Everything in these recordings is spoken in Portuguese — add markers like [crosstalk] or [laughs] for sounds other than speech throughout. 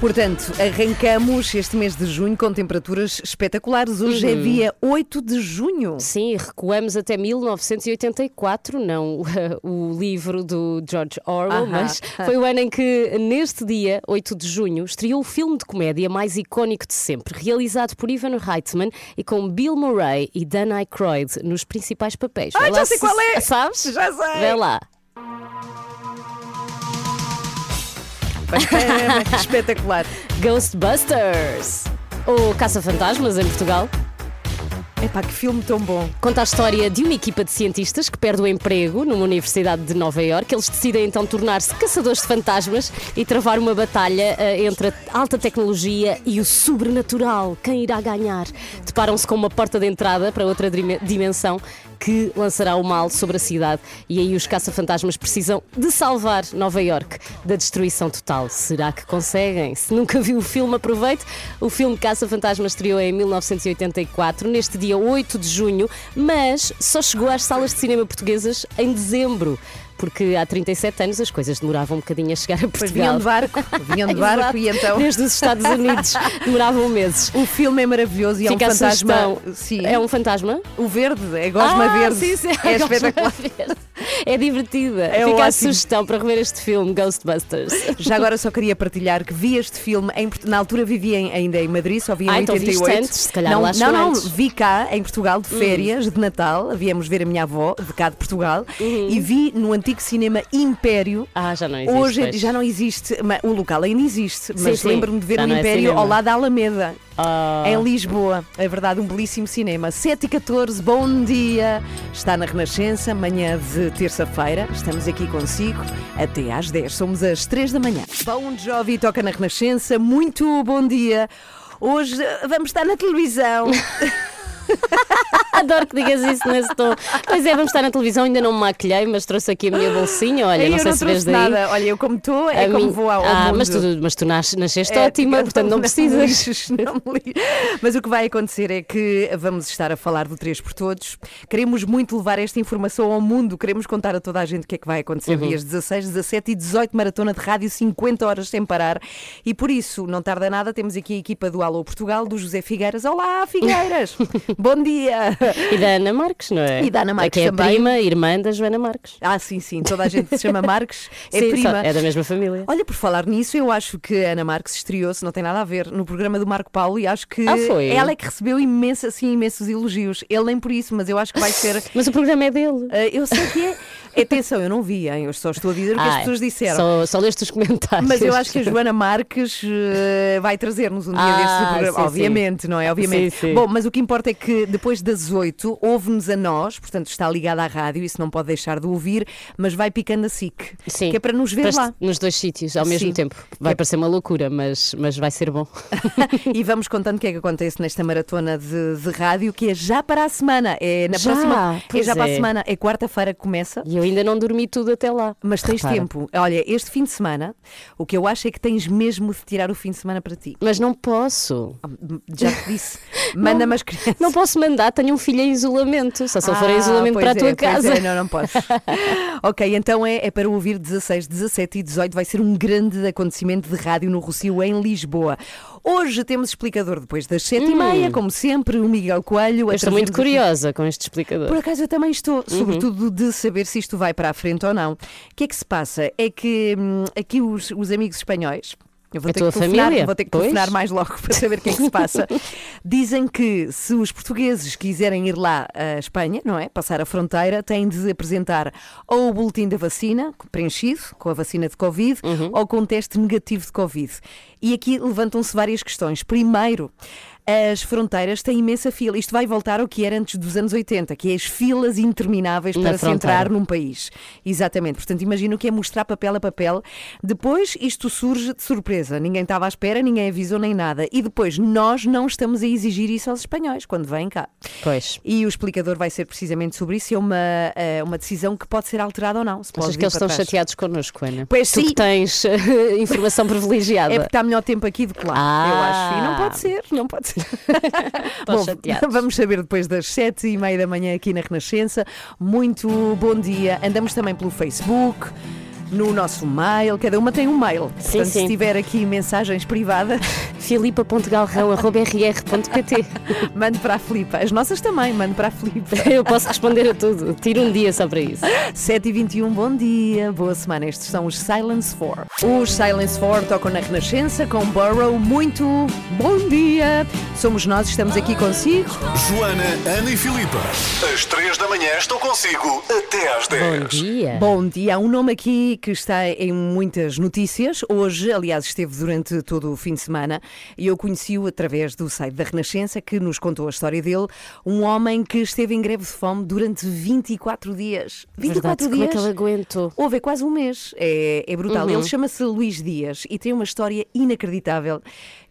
Portanto, arrancamos este mês de junho com temperaturas espetaculares. Hoje é dia 8 de junho. Sim, recuamos até 1984, não [laughs] o livro do George Orwell, Ahá. mas foi o ano em que, neste dia, 8 de junho, estreou o filme de comédia mais icónico de sempre, realizado por Ivan Reitman e com Bill Murray e Dan Aykroyd nos principais papéis. Ai, já sei se- qual é! Sabes? Já sei! Vê lá. [laughs] Espetacular. Ghostbusters! O Caça-Fantasmas em Portugal. Epá, que filme tão bom. Conta a história de uma equipa de cientistas que perde o emprego numa universidade de Nova Iorque. Eles decidem então tornar-se caçadores de fantasmas e travar uma batalha eh, entre a alta tecnologia e o sobrenatural. Quem irá ganhar? Deparam-se com uma porta de entrada para outra dime- dimensão que lançará o mal sobre a cidade. E aí os caça-fantasmas precisam de salvar Nova Iorque da destruição total. Será que conseguem? Se nunca viu o filme, aproveite. O filme Caça-Fantasmas estreou em 1984, neste dia 8 de junho, mas só chegou às salas de cinema portuguesas em dezembro. Porque há 37 anos as coisas demoravam um bocadinho a chegar a Pois Portugal. vinham de barco, vinham de [laughs] barco e então Desde os Estados Unidos [laughs] demoravam meses. o filme é maravilhoso e é Fica um a fantasma. Sim. É um fantasma? O verde, é gosma Ah, verde. Sim, sim, é [laughs] Gosma espetacular. É divertida. É Fica a ótimo. sugestão para rever este filme, Ghostbusters. Já agora só queria partilhar que vi este filme, em na altura vivia em- ainda em Madrid, só vi em Ah, então 88. antes, se calhar não, lá não, não, antes. Hum. vi cá em Portugal de férias, de Natal, viemos ver a minha avó de cá de Portugal Uhum. e vi no antigo cinema Império. Ah, já não existe. Hoje pois. já não existe, o local ainda existe, mas lembro-me de ver já o não é Império cinema. ao lado da Alameda. Ah. Em Lisboa, é verdade, um belíssimo cinema. 7 e 14, bom dia. Está na Renascença, manhã de terça-feira. Estamos aqui consigo até às 10. Somos às 3 da manhã. Bom Jovi toca na Renascença. Muito bom dia. Hoje eh, vamos estar na televisão. [laughs] [laughs] Adoro que digas isso nesse tom. Pois é, vamos estar na televisão, ainda não me maquilhei, mas trouxe aqui a minha bolsinha. Olha, eu não sei não se vês daí. nada. Olha, eu como estou, é A como mim- vou ao, ao ah, mundo. mas tu, mas tu nas- nasceste É, ótima, portanto não precisas. não lixes. Mas o que vai acontecer é que vamos estar a falar do 3 por Todos. Queremos muito levar esta informação ao mundo. Queremos contar a toda a gente o que é que vai acontecer Uhum. dias 16, 17 e 18, maratona de rádio, 50 horas sem parar. E por isso, não tarda nada, temos aqui a equipa do Alô Portugal, do José Figueiras. Olá, Figueiras! [laughs] Bom dia! E da Ana Marques, não é? E da Ana Marques Que é a também. prima, irmã da Joana Marques. Ah, sim, sim, toda a gente se chama Marques, é Sim, prima. é da mesma família. Olha, por falar nisso, eu acho que a Ana Marques estreou-se, não tem nada a ver, no programa do Marco Paulo e acho que Ah, ela é que recebeu imensa, assim, imensos elogios. Ele nem por isso, mas eu acho que vai ser. [laughs] Mas o programa é dele. Ah, eu sei que é. Atenção, eu não vi, hein? eu só estou a dizer o que as Ah, pessoas disseram. Só, só leste os comentários. Mas eu acho que a Joana Marques eh, vai trazer-nos um dia Ah, destes do programa. sim, sim. Obviamente, não é? Obviamente. Sim, sim. Bom, mas o que importa é que depois das oito ouve-nos a nós, portanto está ligada à rádio, isso não pode deixar de ouvir, mas vai picando a SIC. Sim. Que é para nos ver Para lá. Nos dois sítios ao mesmo Sim. tempo. Vai É- parecer uma loucura, mas, mas vai ser bom. [laughs] e vamos contando o que é que acontece nesta maratona de, de rádio, que é já para a semana. É na Já? próxima. É já para a é. semana. É quarta-feira que começa. E eu ainda não dormi tudo até lá. Mas tens Repara. tempo. Olha, este fim de semana, o que eu acho é que tens mesmo de tirar o fim de semana para ti. Mas não posso. Já te disse. Manda-me as crianças. Não posso mandar, tenho um filho em isolamento. Só se ele for em Ah, isolamento para a é, tua pois casa. é, não, não posso. [laughs] ok, então é, é para ouvir 16, 17 e 18. Vai ser um grande acontecimento de rádio no Rocio, em Lisboa. Hoje temos explicador depois das 7 e meia, como sempre, o Miguel Coelho. Hum. Eu a estou muito curiosa com este explicador. Por acaso eu também estou, Uhum. sobretudo de saber se isto vai para a frente ou não. O que é que se passa? É que hum, aqui os, os amigos espanhóis. Eu vou A ter, tua que família? vou ter que telefonar mais logo para saber o que é que se passa. [laughs] Dizem que se os portugueses quiserem ir lá à Espanha, não é? Passar a fronteira, têm de apresentar ou o boletim da vacina, preenchido, com a vacina de Covid, Uhum. ou com um teste negativo de Covid. E aqui levantam-se várias questões. Primeiro, as fronteiras têm imensa fila. Isto vai voltar ao que era antes dos anos 80, que é as filas intermináveis para se entrar num país. Exatamente. Portanto, imagino que é mostrar papel a papel. Depois, isto surge de surpresa. Ninguém estava à espera, ninguém avisou nem nada. E depois, nós não estamos a exigir isso aos espanhóis quando vêm cá. Pois. E o explicador vai ser precisamente sobre isso. É uma, eh, uma decisão que pode ser alterada ou não. Se Achas que eles estão trás. chateados connosco, Ana? Pois tu sim. que tens [laughs] eh, informação [laughs] privilegiada. É porque está melhor tempo aqui do que lá, Ah. eu acho. E não pode ser, não pode ser. [laughs] Bom, chateados. vamos saber depois das sete e meia da manhã aqui na Renascença. Muito bom dia. Andamos também pelo Facebook. No nosso mail, cada uma tem um mail. Sim, Portanto, sim. se tiver aqui mensagens privadas, [laughs] filipa.galrão.rr.pt [laughs] mande para a Filipa. As nossas também, mande para a Filipa. [laughs] Eu posso responder a tudo. Tiro um dia só para isso. 7 e 21 bom dia, boa semana. Estes são os Silence 4. Os Silence 4 tocam na Renascença com Burrow. Muito bom dia. Somos nós, estamos aqui consigo. Joana, Ana e Filipa. Às três da manhã estou consigo até às Bom 10. dia. Bom dia, há um nome aqui que está em muitas notícias. Hoje, aliás, esteve durante todo o fim de semana e eu conheci-o através do site da Renascença que nos contou a história dele. Um homem que esteve em greve de fome durante 24 dias. 24 Verdade, como é dias? que ele aguentou? Houve é quase um mês. É, é brutal. Uhum. Ele chama-se Luís Dias e tem uma história inacreditável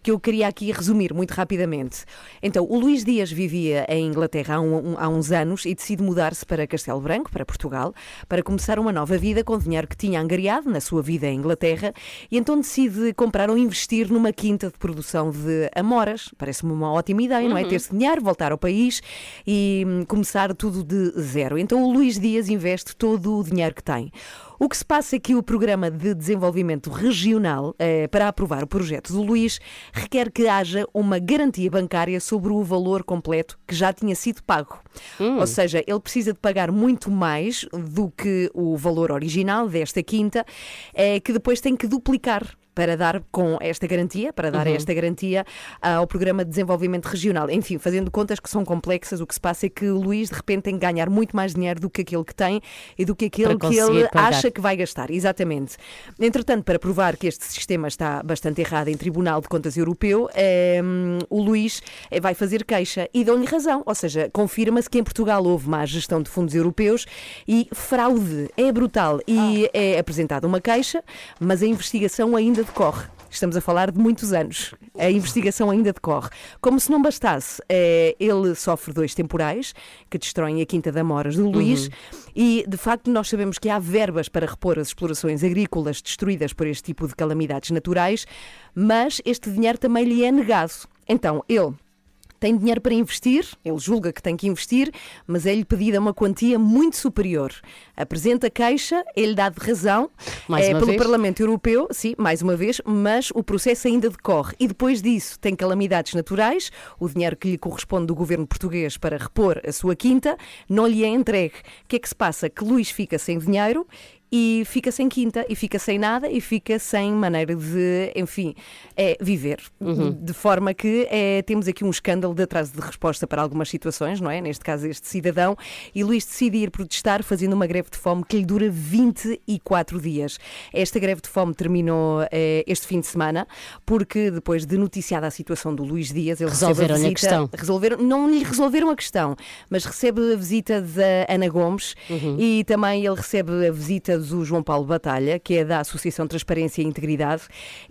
que eu queria aqui resumir muito rapidamente. Então, o Luís Dias vivia em Inglaterra há, um- há uns anos e decide mudar-se para Castelo Branco, para Portugal, para começar uma nova vida com o dinheiro que tinha angariado na sua vida em Inglaterra e então decide comprar ou investir numa quinta de produção de amoras. Parece-me uma ótima ideia, não é? Ter-se dinheiro, voltar ao país e hum, começar tudo de zero. Então, o Luís Dias investe todo o dinheiro que tem. O que se passa é que o Programa de Desenvolvimento Regional, eh, para aprovar o projeto do Luís, requer que haja uma garantia bancária sobre o valor completo que já tinha sido pago. Ou seja, ele precisa de pagar muito mais do que o valor original desta quinta, eh, que depois tem que duplicar para dar com esta garantia, para dar esta garantia ao Programa de Desenvolvimento Regional. Enfim, fazendo contas que são complexas, o que se passa é que o Luís de repente tem que ganhar muito mais dinheiro do que aquele que tem e do que aquele que ele pagar. acha que vai gastar. Exatamente. Entretanto, para provar que este sistema está bastante errado em Tribunal de Contas Europeu, eh, o Luís eh, vai fazer queixa e dão-lhe razão. Ou seja, confirma-se que em Portugal houve má gestão de fundos europeus e fraude. É brutal. E é apresentada uma queixa, mas a investigação ainda decorre. Estamos a falar de muitos anos. A investigação ainda decorre. Como se não bastasse, eh, ele sofre dois temporais que destroem a Quinta da Moras do Luís e, de facto, nós sabemos que há verbas para repor as explorações agrícolas destruídas por este tipo de calamidades naturais, mas este dinheiro também lhe é negado. Então, ele tem dinheiro para investir, ele julga que tem que investir, mas é-lhe pedida uma quantia muito superior. Apresenta queixa, ele dá de razão Mais é, pelo vez? Parlamento Europeu, sim, mais uma vez, mas o processo ainda decorre. E depois disso tem calamidades naturais, o dinheiro que lhe corresponde do governo português para repor a sua quinta não lhe é entregue. O que é que se passa? Que Luís fica sem dinheiro e fica sem quinta, e fica sem nada, e fica sem maneira de, enfim, é, viver. Uhum. De forma que é, temos aqui um escândalo de atraso de resposta para algumas situações, não é? Neste caso, este cidadão. E Luís decide ir protestar fazendo uma greve de fome que lhe dura 24 dias. Esta greve de fome terminou eh, este fim de semana, porque depois de noticiada a situação do Luís Dias, ele recebe a Resolveram-lhe a visita. questão. Resolveram, não lhe resolveram a questão, mas recebe a visita da Ana Gomes Uhum. e também ele recebe a visita do João Paulo Batalha, que é da Associação Transparência e Integridade,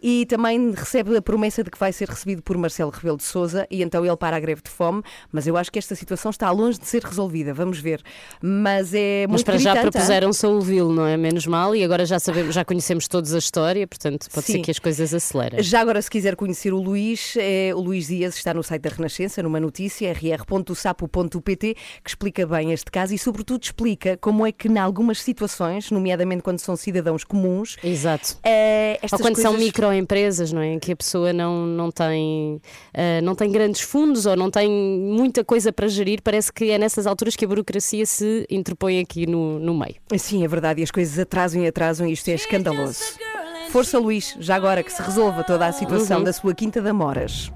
e também recebe a promessa de que vai ser recebido por Marcelo Rebelo de Souza e então ele para a greve de fome, mas eu acho que esta situação está longe de ser resolvida, vamos ver. Mas é muito Mas para já gritante, propuseram-se a ouvi-lo, não é? Menos mal, e agora já sabemos, já conhecemos todos a história, portanto pode ser Sim. que as coisas acelerem. Já agora, se quiser conhecer o Luís, é, o Luís Dias está no site da Renascença, numa notícia, rr.sapo.pt, que explica bem este caso e, sobretudo, explica como é que, em algumas situações, nomeadamente quando são cidadãos comuns, Exato. é, Ou quando são coisas- microempresas, não é? Em que a pessoa não, não, tem, ah, não tem grandes fundos ou não tem muita coisa para gerir, parece que é nessas alturas que a burocracia se interpõe aqui no, no meio. Sim, é verdade, e as coisas atrasam e atrasam, e isto é escandaloso. Força, Luís, já agora que se resolva toda a situação da sua Quinta de Amoras.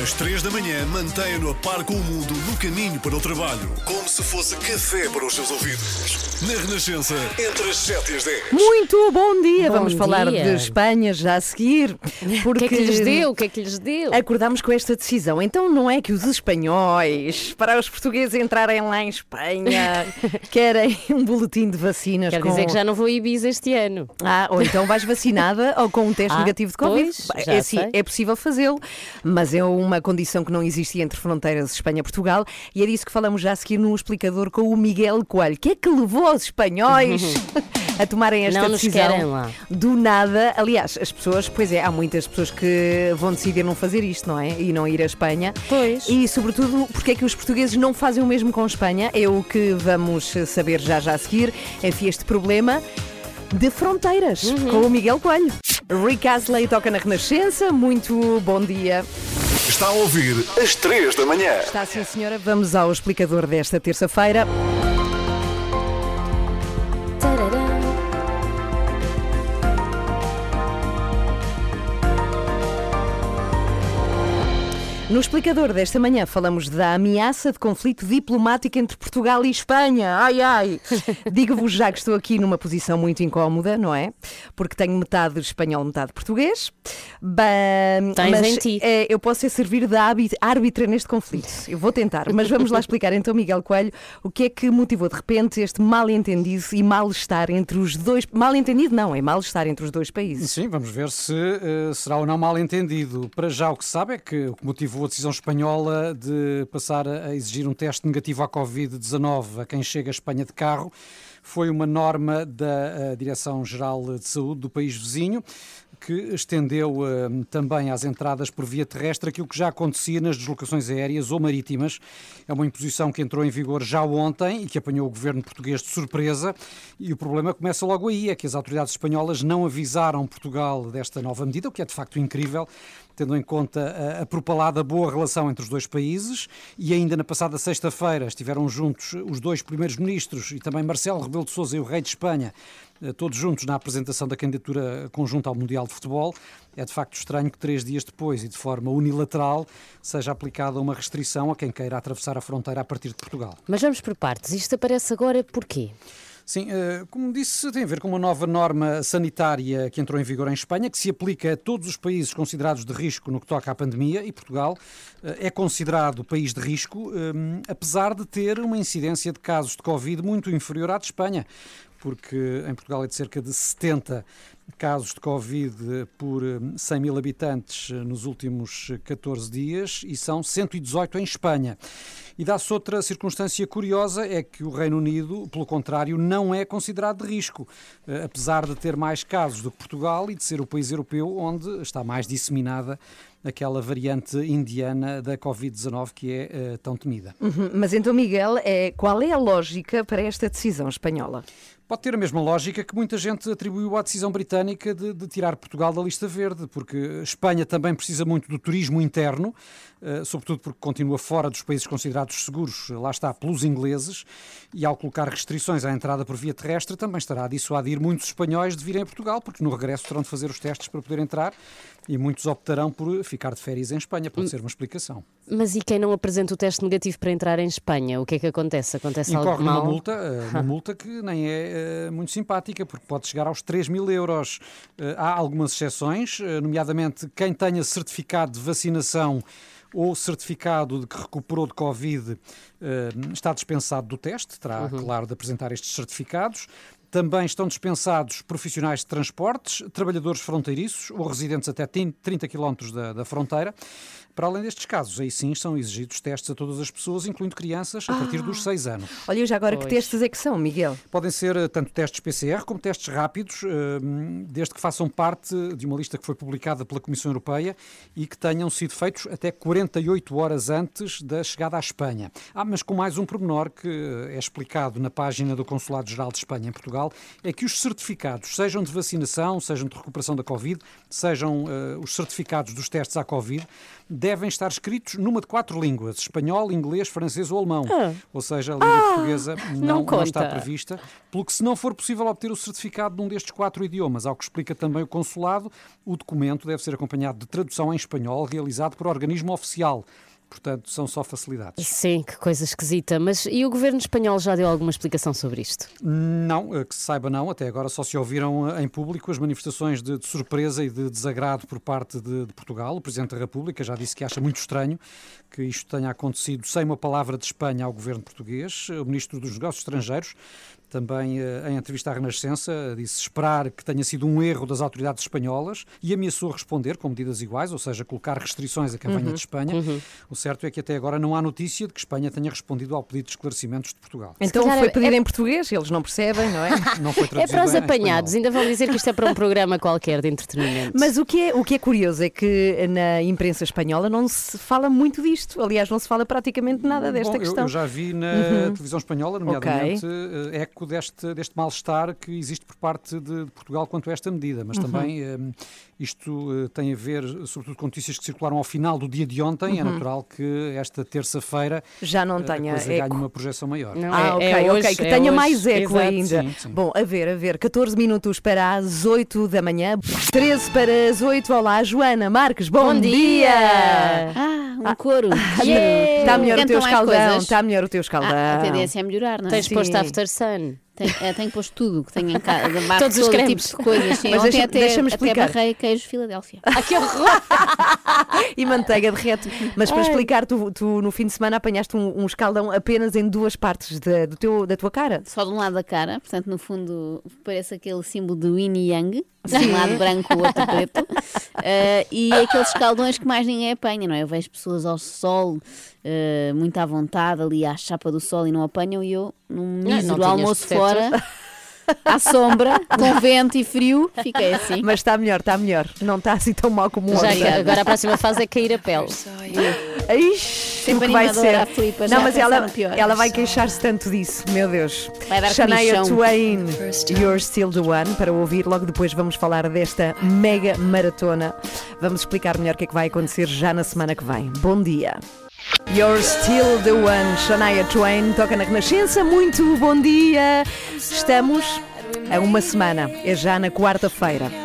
Às 3 da manhã, mantenha-no a par com o mundo no caminho para o trabalho. Como se fosse café para os seus ouvidos. Na Renascença, entre as 7 e as 10. Muito bom dia! Bom Vamos falar dia. de Espanha já a seguir. [laughs] O Porque que é que lhes deu? O que é que lhes deu? Acordámos com esta decisão. Então não é que os espanhóis, para os portugueses entrarem lá em Espanha, [laughs] querem um boletim de vacinas Quer com... dizer que já não vou a Ibiza este ano. Ah, ou então vais vacinada ou com um teste Ah, negativo de Covid. pois, é, sei. é possível fazê-lo, mas é uma condição que não existia entre fronteiras Espanha-Portugal e é disso que falamos já a seguir no explicador com o Miguel Coelho. O que é que levou os espanhóis [laughs] a tomarem esta Não decisão? Do nada. Aliás, as pessoas, pois é, há muitas pessoas que vão decidir não fazer isto, não é? E não ir à Espanha. Pois. E, sobretudo, porque é que os portugueses não fazem o mesmo com a Espanha? É o que vamos saber já já a seguir. Enfim, este problema de fronteiras Uhum. com o Miguel Coelho. Rick Asley toca na Renascença. Muito bom dia. Está a ouvir às 3 da manhã. Está sim, senhora. Vamos ao explicador desta terça-feira. No explicador desta manhã falamos da ameaça de conflito diplomático entre Portugal e Espanha. Ai, ai! [laughs] Digo-vos já que estou aqui numa posição muito incómoda, não é? Porque tenho metade espanhol, metade português. Bem, Tens mas em ti. é, eu posso é servir de árbitra neste conflito. Eu vou tentar, mas vamos lá [laughs] explicar então, Miguel Coelho, o que é que motivou de repente este mal-entendido e mal-estar entre os dois. Mal-entendido não, é mal-estar entre os dois países. Sim, vamos ver se eh, será ou não mal entendido. Para já o que se sabe é que o que motivou a decisão espanhola de passar a exigir um teste negativo à Covid-19 a quem chega à Espanha de carro foi uma norma da eh, Direção-Geral de Saúde do país vizinho que estendeu eh, também às entradas por via terrestre aquilo que já acontecia nas deslocações aéreas ou marítimas. É uma imposição que entrou em vigor já ontem e que apanhou o governo português de surpresa. E o problema começa logo aí: é que as autoridades espanholas não avisaram Portugal desta nova medida, o que é de facto incrível. Tendo em conta a, a propalada boa relação entre os dois países, e ainda na passada sexta-feira estiveram juntos os dois primeiros ministros e também Marcelo Rebelo de Sousa e o rei de Espanha, eh, todos juntos na apresentação da candidatura conjunta ao Mundial de Futebol. É de facto estranho que três dias depois e de forma unilateral seja aplicada uma restrição a quem queira atravessar a fronteira a partir de Portugal. Mas vamos por partes. Isto aparece agora porquê? Sim, eh, como disse, tem a ver com uma nova norma sanitária que entrou em vigor em Espanha, que se aplica a todos os países considerados de risco no que toca à pandemia, e Portugal eh, é considerado país de risco, eh, apesar de ter uma incidência de casos de Covid muito inferior à de Espanha, porque em Portugal é de cerca de 70 casos de Covid por eh, 100 mil habitantes eh, nos últimos 14 dias e são 118 em Espanha. E dá-se outra circunstância curiosa, é que o Reino Unido, pelo contrário, não é considerado de risco, eh, apesar de ter mais casos do que Portugal e de ser o país europeu onde está mais disseminada aquela variante indiana da Covid-19 que é eh, tão temida. Uhum, Mas então, Miguel, é, qual é a lógica para esta decisão espanhola? Pode ter a mesma lógica que muita gente atribuiu à decisão britânica de, de tirar Portugal da lista verde, porque Espanha também precisa muito do turismo interno, eh, sobretudo porque continua fora dos países considerados seguros, lá está, pelos ingleses, e ao colocar restrições à entrada por via terrestre também estará a dissuadir muitos espanhóis de virem a Portugal, porque no regresso terão de fazer os testes para poder entrar e muitos optarão por ficar de férias em Espanha, pode ser uma explicação. Mas e quem não apresenta o teste negativo para entrar em Espanha? O que é que acontece? Acontece algo Incorre numa mal? multa, eh, [laughs] uma multa que nem é eh, muito simpática, porque pode chegar aos 3 mil euros. Eh, Há algumas exceções, nomeadamente quem tenha certificado de vacinação ou certificado de que recuperou de Covid está dispensado do teste, terá, claro, de apresentar estes certificados. Também estão dispensados profissionais de transportes, trabalhadores fronteiriços ou residentes até 30 km da, da fronteira. Para além destes casos, aí sim são exigidos testes a todas as pessoas, incluindo crianças, a partir dos 6 anos. Olha, já agora que Pois. testes é que são, Miguel? Podem ser eh, tanto testes PCR como testes rápidos, eh, desde que façam parte de uma lista que foi publicada pela Comissão Europeia e que tenham sido feitos até 48 horas antes da chegada à Espanha. Ah, mas com mais um pormenor que eh, é explicado na página do Consulado-Geral de Espanha em Portugal, Portugal é que os certificados, sejam de vacinação, sejam de recuperação da Covid, sejam uh, os certificados dos testes à Covid, devem estar escritos numa de quatro línguas: espanhol, inglês, francês ou alemão. Ah. Ou seja, a língua Ah, portuguesa não não, não está prevista, pelo que, se não for possível obter o certificado de um destes quatro idiomas, ao que explica também o consulado, o documento deve ser acompanhado de tradução em espanhol realizado por organismo oficial. Portanto, são só facilidades. Sim, que coisa esquisita. Mas e o governo espanhol já deu alguma explicação sobre isto? Não, eh, que se saiba não, até agora só se ouviram eh, em público as manifestações de, de surpresa e de desagrado por parte de, de Portugal. O Presidente da República já disse que acha muito estranho que isto tenha acontecido sem uma palavra de Espanha ao governo português. O Ministro dos Negócios Estrangeiros também eh, em entrevista à Renascença disse esperar que tenha sido um erro das autoridades espanholas e ameaçou responder com medidas iguais, ou seja, colocar restrições a quem venha de Espanha. O certo é que até agora não há notícia de que Espanha tenha respondido ao pedido de esclarecimentos de Portugal. Então foi é- pedido é- em português, eles não percebem, não é? [laughs] Não foi É traduzido para os apanhados, ainda vão dizer que isto é para um programa qualquer de entretenimento. Mas o que, é, o que é curioso é que na imprensa espanhola não se fala muito disto. Aliás, não se fala praticamente nada desta Bom, eu- questão. Eu, já vi na televisão espanhola, nomeadamente, Ok. eh, deste, deste mal-estar que existe por parte de, de Portugal quanto a esta medida, mas também eh, isto eh, tem a ver, sobretudo, com notícias que circularam ao final do dia de ontem. É natural que esta terça-feira Já não eh, a tenha coisa ganhe eco. uma projeção maior. Não, Ah, é- ok, é ok, hoje, que é tenha hoje. mais eco Exato. ainda. Sim, sim. Bom, a ver, a ver, 14 minutos para as 8 da manhã, 13 para as 8. Olá, Joana Marques, bom, Bom dia! Ah, um coro. Está melhor o teu Cantam mais escaldão, está melhor o teu escaldão. Ah, a tendência é melhorar, não é? Tens Sim. posto after sun. Tenho, eh, tenho posto tudo que tenho em casa. Todos os todo cremes. tipo de coisas. Sim, Mas deixa- até, deixa-me até barrei queijo Filadélfia. [laughs] Ah, que horror! [laughs] E manteiga derrete. Mas para explicar, tu, tu no fim de semana apanhaste um, um escaldão apenas em duas partes da, do teu, da tua cara. Só de um lado da cara, portanto, no fundo, parece aquele símbolo de Yin e Yang. Um lado branco, o outro preto. [laughs] Eh, e aqueles escaldões que mais ninguém apanha, não é? Eu vejo pessoas ao sol, eh, muito à vontade, ali à chapa do sol e não apanham. E eu, num mísero tinhas almoço fora, [laughs] à sombra, com vento e frio, fiquei assim. Mas está melhor, está melhor. Não está assim tão mal como Já ontem. agora a próxima fase é cair a pele. Ixi, Sempre o que vai ser. a Filipa, já Não, mas ela, pior. ela vai queixar-se tanto disso, meu Deus. Vai dar Shania comichão. Twain, You're Still the One, para ouvir. Logo depois vamos falar desta mega maratona. Vamos explicar melhor o que é que vai acontecer já na semana que vem. Bom dia. You're Still the One, Shania Twain, toca na Renascença. Muito bom dia. Estamos a uma semana, é já na quarta-feira.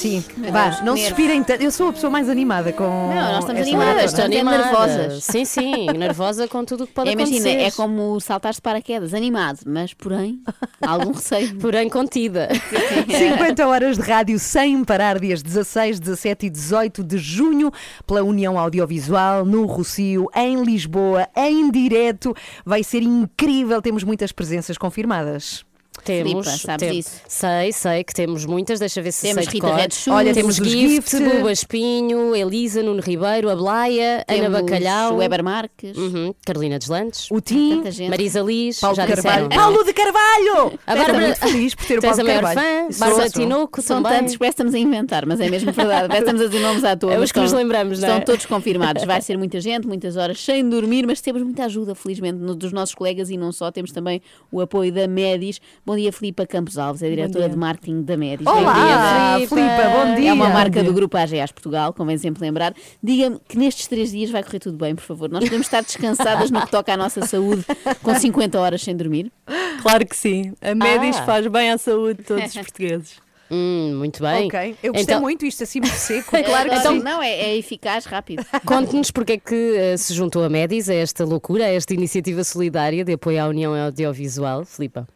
Sim, vá, não se expirem tanto. Eu sou a pessoa mais animada com. Não, nós estamos esta animadas, maratona. Estamos é animada. nervosas. Sim, sim, nervosa com tudo o que pode Imagina, acontecer. é como saltar de paraquedas, animado, mas porém, [laughs] algum receio. Porém, contida. [laughs] 50 horas de rádio sem parar, dias 16, 17 e 18 de junho, pela União Audiovisual, no Rocio, em Lisboa, em direto. Vai ser incrível, temos muitas presenças confirmadas. Temos, Filipa, sabes tem- disso? Sei, sei que temos muitas, deixa ver se Temos sei de Rita cor. Red Shoes, Olha, temos temos os Gift, Gift. Buba Espinho, Elisa, Nuno Ribeiro, a Blaia, Ana Bacalhau, Weber Marques, uhum, Carolina Deslandes, O Tim. Marisa Liz, Paulo já de Carvalho. disseram. Paulo de Carvalho! A Estou Bárbara- muito feliz por ter o Paulo de maior Carvalho. fã, Bárbara sou. Tinoco São também. tantos que parece estamos a inventar, mas é mesmo verdade. Parece estamos a dizer nomes à toa. É os que nos estão- lembramos, não é? Estão todos confirmados. Vai ser muita gente, muitas horas sem dormir, mas temos muita ajuda, felizmente, dos nossos colegas e não só. Temos também o apoio da Medis. Bom dia, Filipa Campos Alves, é diretora de marketing da Medis. Olá, Filipa, Filipa. bom dia. É uma marca do grupo AGAs Portugal, convém sempre lembrar. Diga-me que nestes três dias vai correr tudo bem, por favor. Nós podemos estar descansadas no que toca à nossa saúde com 50 horas sem dormir. Claro que sim. A Médis Ah. faz bem à saúde de todos os portugueses. Hum, muito bem. Ok, eu gostei Então- muito isto assim muito seco. Claro que Então- sim. Não, é, é eficaz, rápido. Conte-nos porque é que eh, se juntou a Medis a esta loucura, a esta iniciativa solidária de apoio à União Audiovisual, Filipa.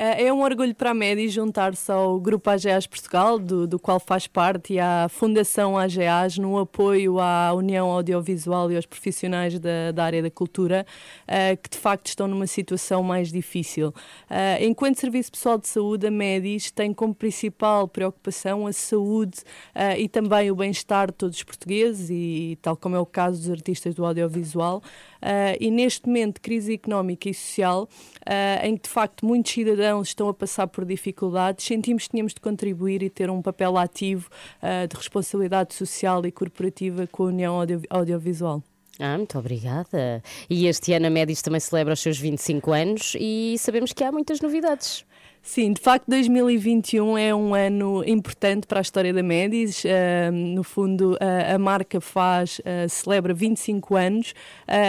Eh, É um orgulho para a Médis juntar-se ao Grupo AGAs Portugal, do, do qual faz parte, e à Fundação AGAs, no apoio à União Audiovisual e aos profissionais da, da área da cultura, eh, que de facto estão numa situação mais difícil. Eh, enquanto Serviço Pessoal de Saúde, a Médis tem como principal preocupação a saúde eh, e também o bem-estar de todos os portugueses, e tal como é o caso dos artistas do audiovisual. Eh, e neste momento de crise económica e social, eh, em que de facto muitos cidadãos estão a passar por dificuldades, sentimos que tínhamos de contribuir e ter um papel ativo eh, de responsabilidade social e corporativa com a União Audio- Audiovisual. Ah, muito obrigada. E este ano a Médis também celebra os seus 25 anos e sabemos que há muitas novidades. Sim, de facto 2021 é um ano importante para a história da Medis. Uh, no fundo, uh, a marca faz, uh, celebra 25 anos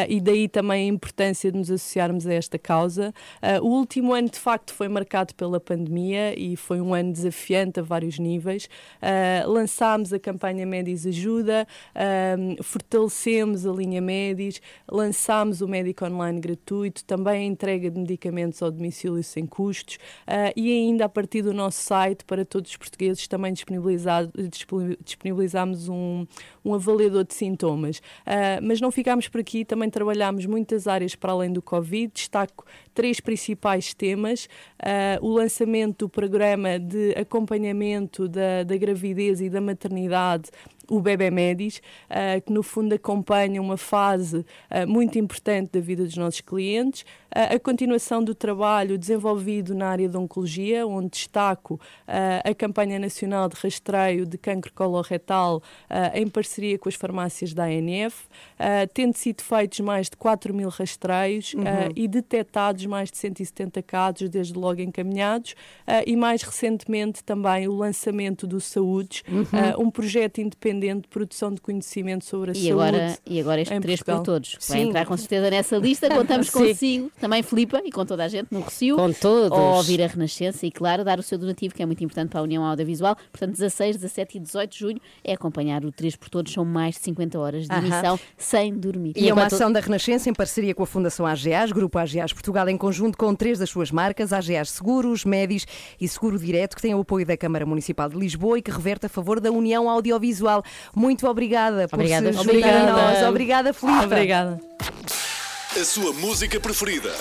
e daí também a importância de nos associarmos a esta causa. o último ano, de facto, foi marcado pela pandemia e foi um ano desafiante a vários níveis. lançámos a campanha Medis Ajuda, fortalecemos a linha Medis, lançámos o médico online gratuito, também a entrega de medicamentos ao domicílio sem custos e ainda a partir do nosso site para todos os portugueses também disponibilizamos um, um avaliador de sintomas. Uh, mas não ficámos por aqui, também trabalhamos muitas áreas para além do Covid. Destaco três principais temas: uh, o lançamento do programa de acompanhamento da, da gravidez e da maternidade o Bebé Medis, uh, que no fundo acompanha uma fase uh, muito importante da vida dos nossos clientes, uh, a continuação do trabalho desenvolvido na área de oncologia, onde destaco a campanha nacional de rastreio de cancro coloretal em parceria com as farmácias da ANF, tendo sido feitos mais de 4 mil rastreios uhum. e detectados mais de 170 casos, desde logo encaminhados, e mais recentemente também o lançamento do Saúdes, uhum. um projeto independente independente de produção de conhecimento sobre a e saúde. Agora, e agora este três por todos. Vai entrar com certeza nessa lista. Contamos [laughs] consigo, também Filipa e com toda a gente no Recio. Com todos. Ou ouvir a Renascença e, claro, dar o seu donativo, que é muito importante para a União Audiovisual. Portanto, 16, 17 e 18 de junho é acompanhar o Três por Todos. São mais de 50 horas de emissão uh -huh. sem dormir. E é uma ação da Renascença em parceria com a Fundação AGAs, Grupo AGAs Portugal, em conjunto com três das suas marcas, AGAs Seguros, Médis e Seguro Direto, que têm o apoio da Câmara Municipal de Lisboa e que reverte a favor da União Audiovisual. Muito obrigada obrigada por obrigada, se obrigada. a nós. Obrigada, Filipe. Obrigada. A sua música preferida.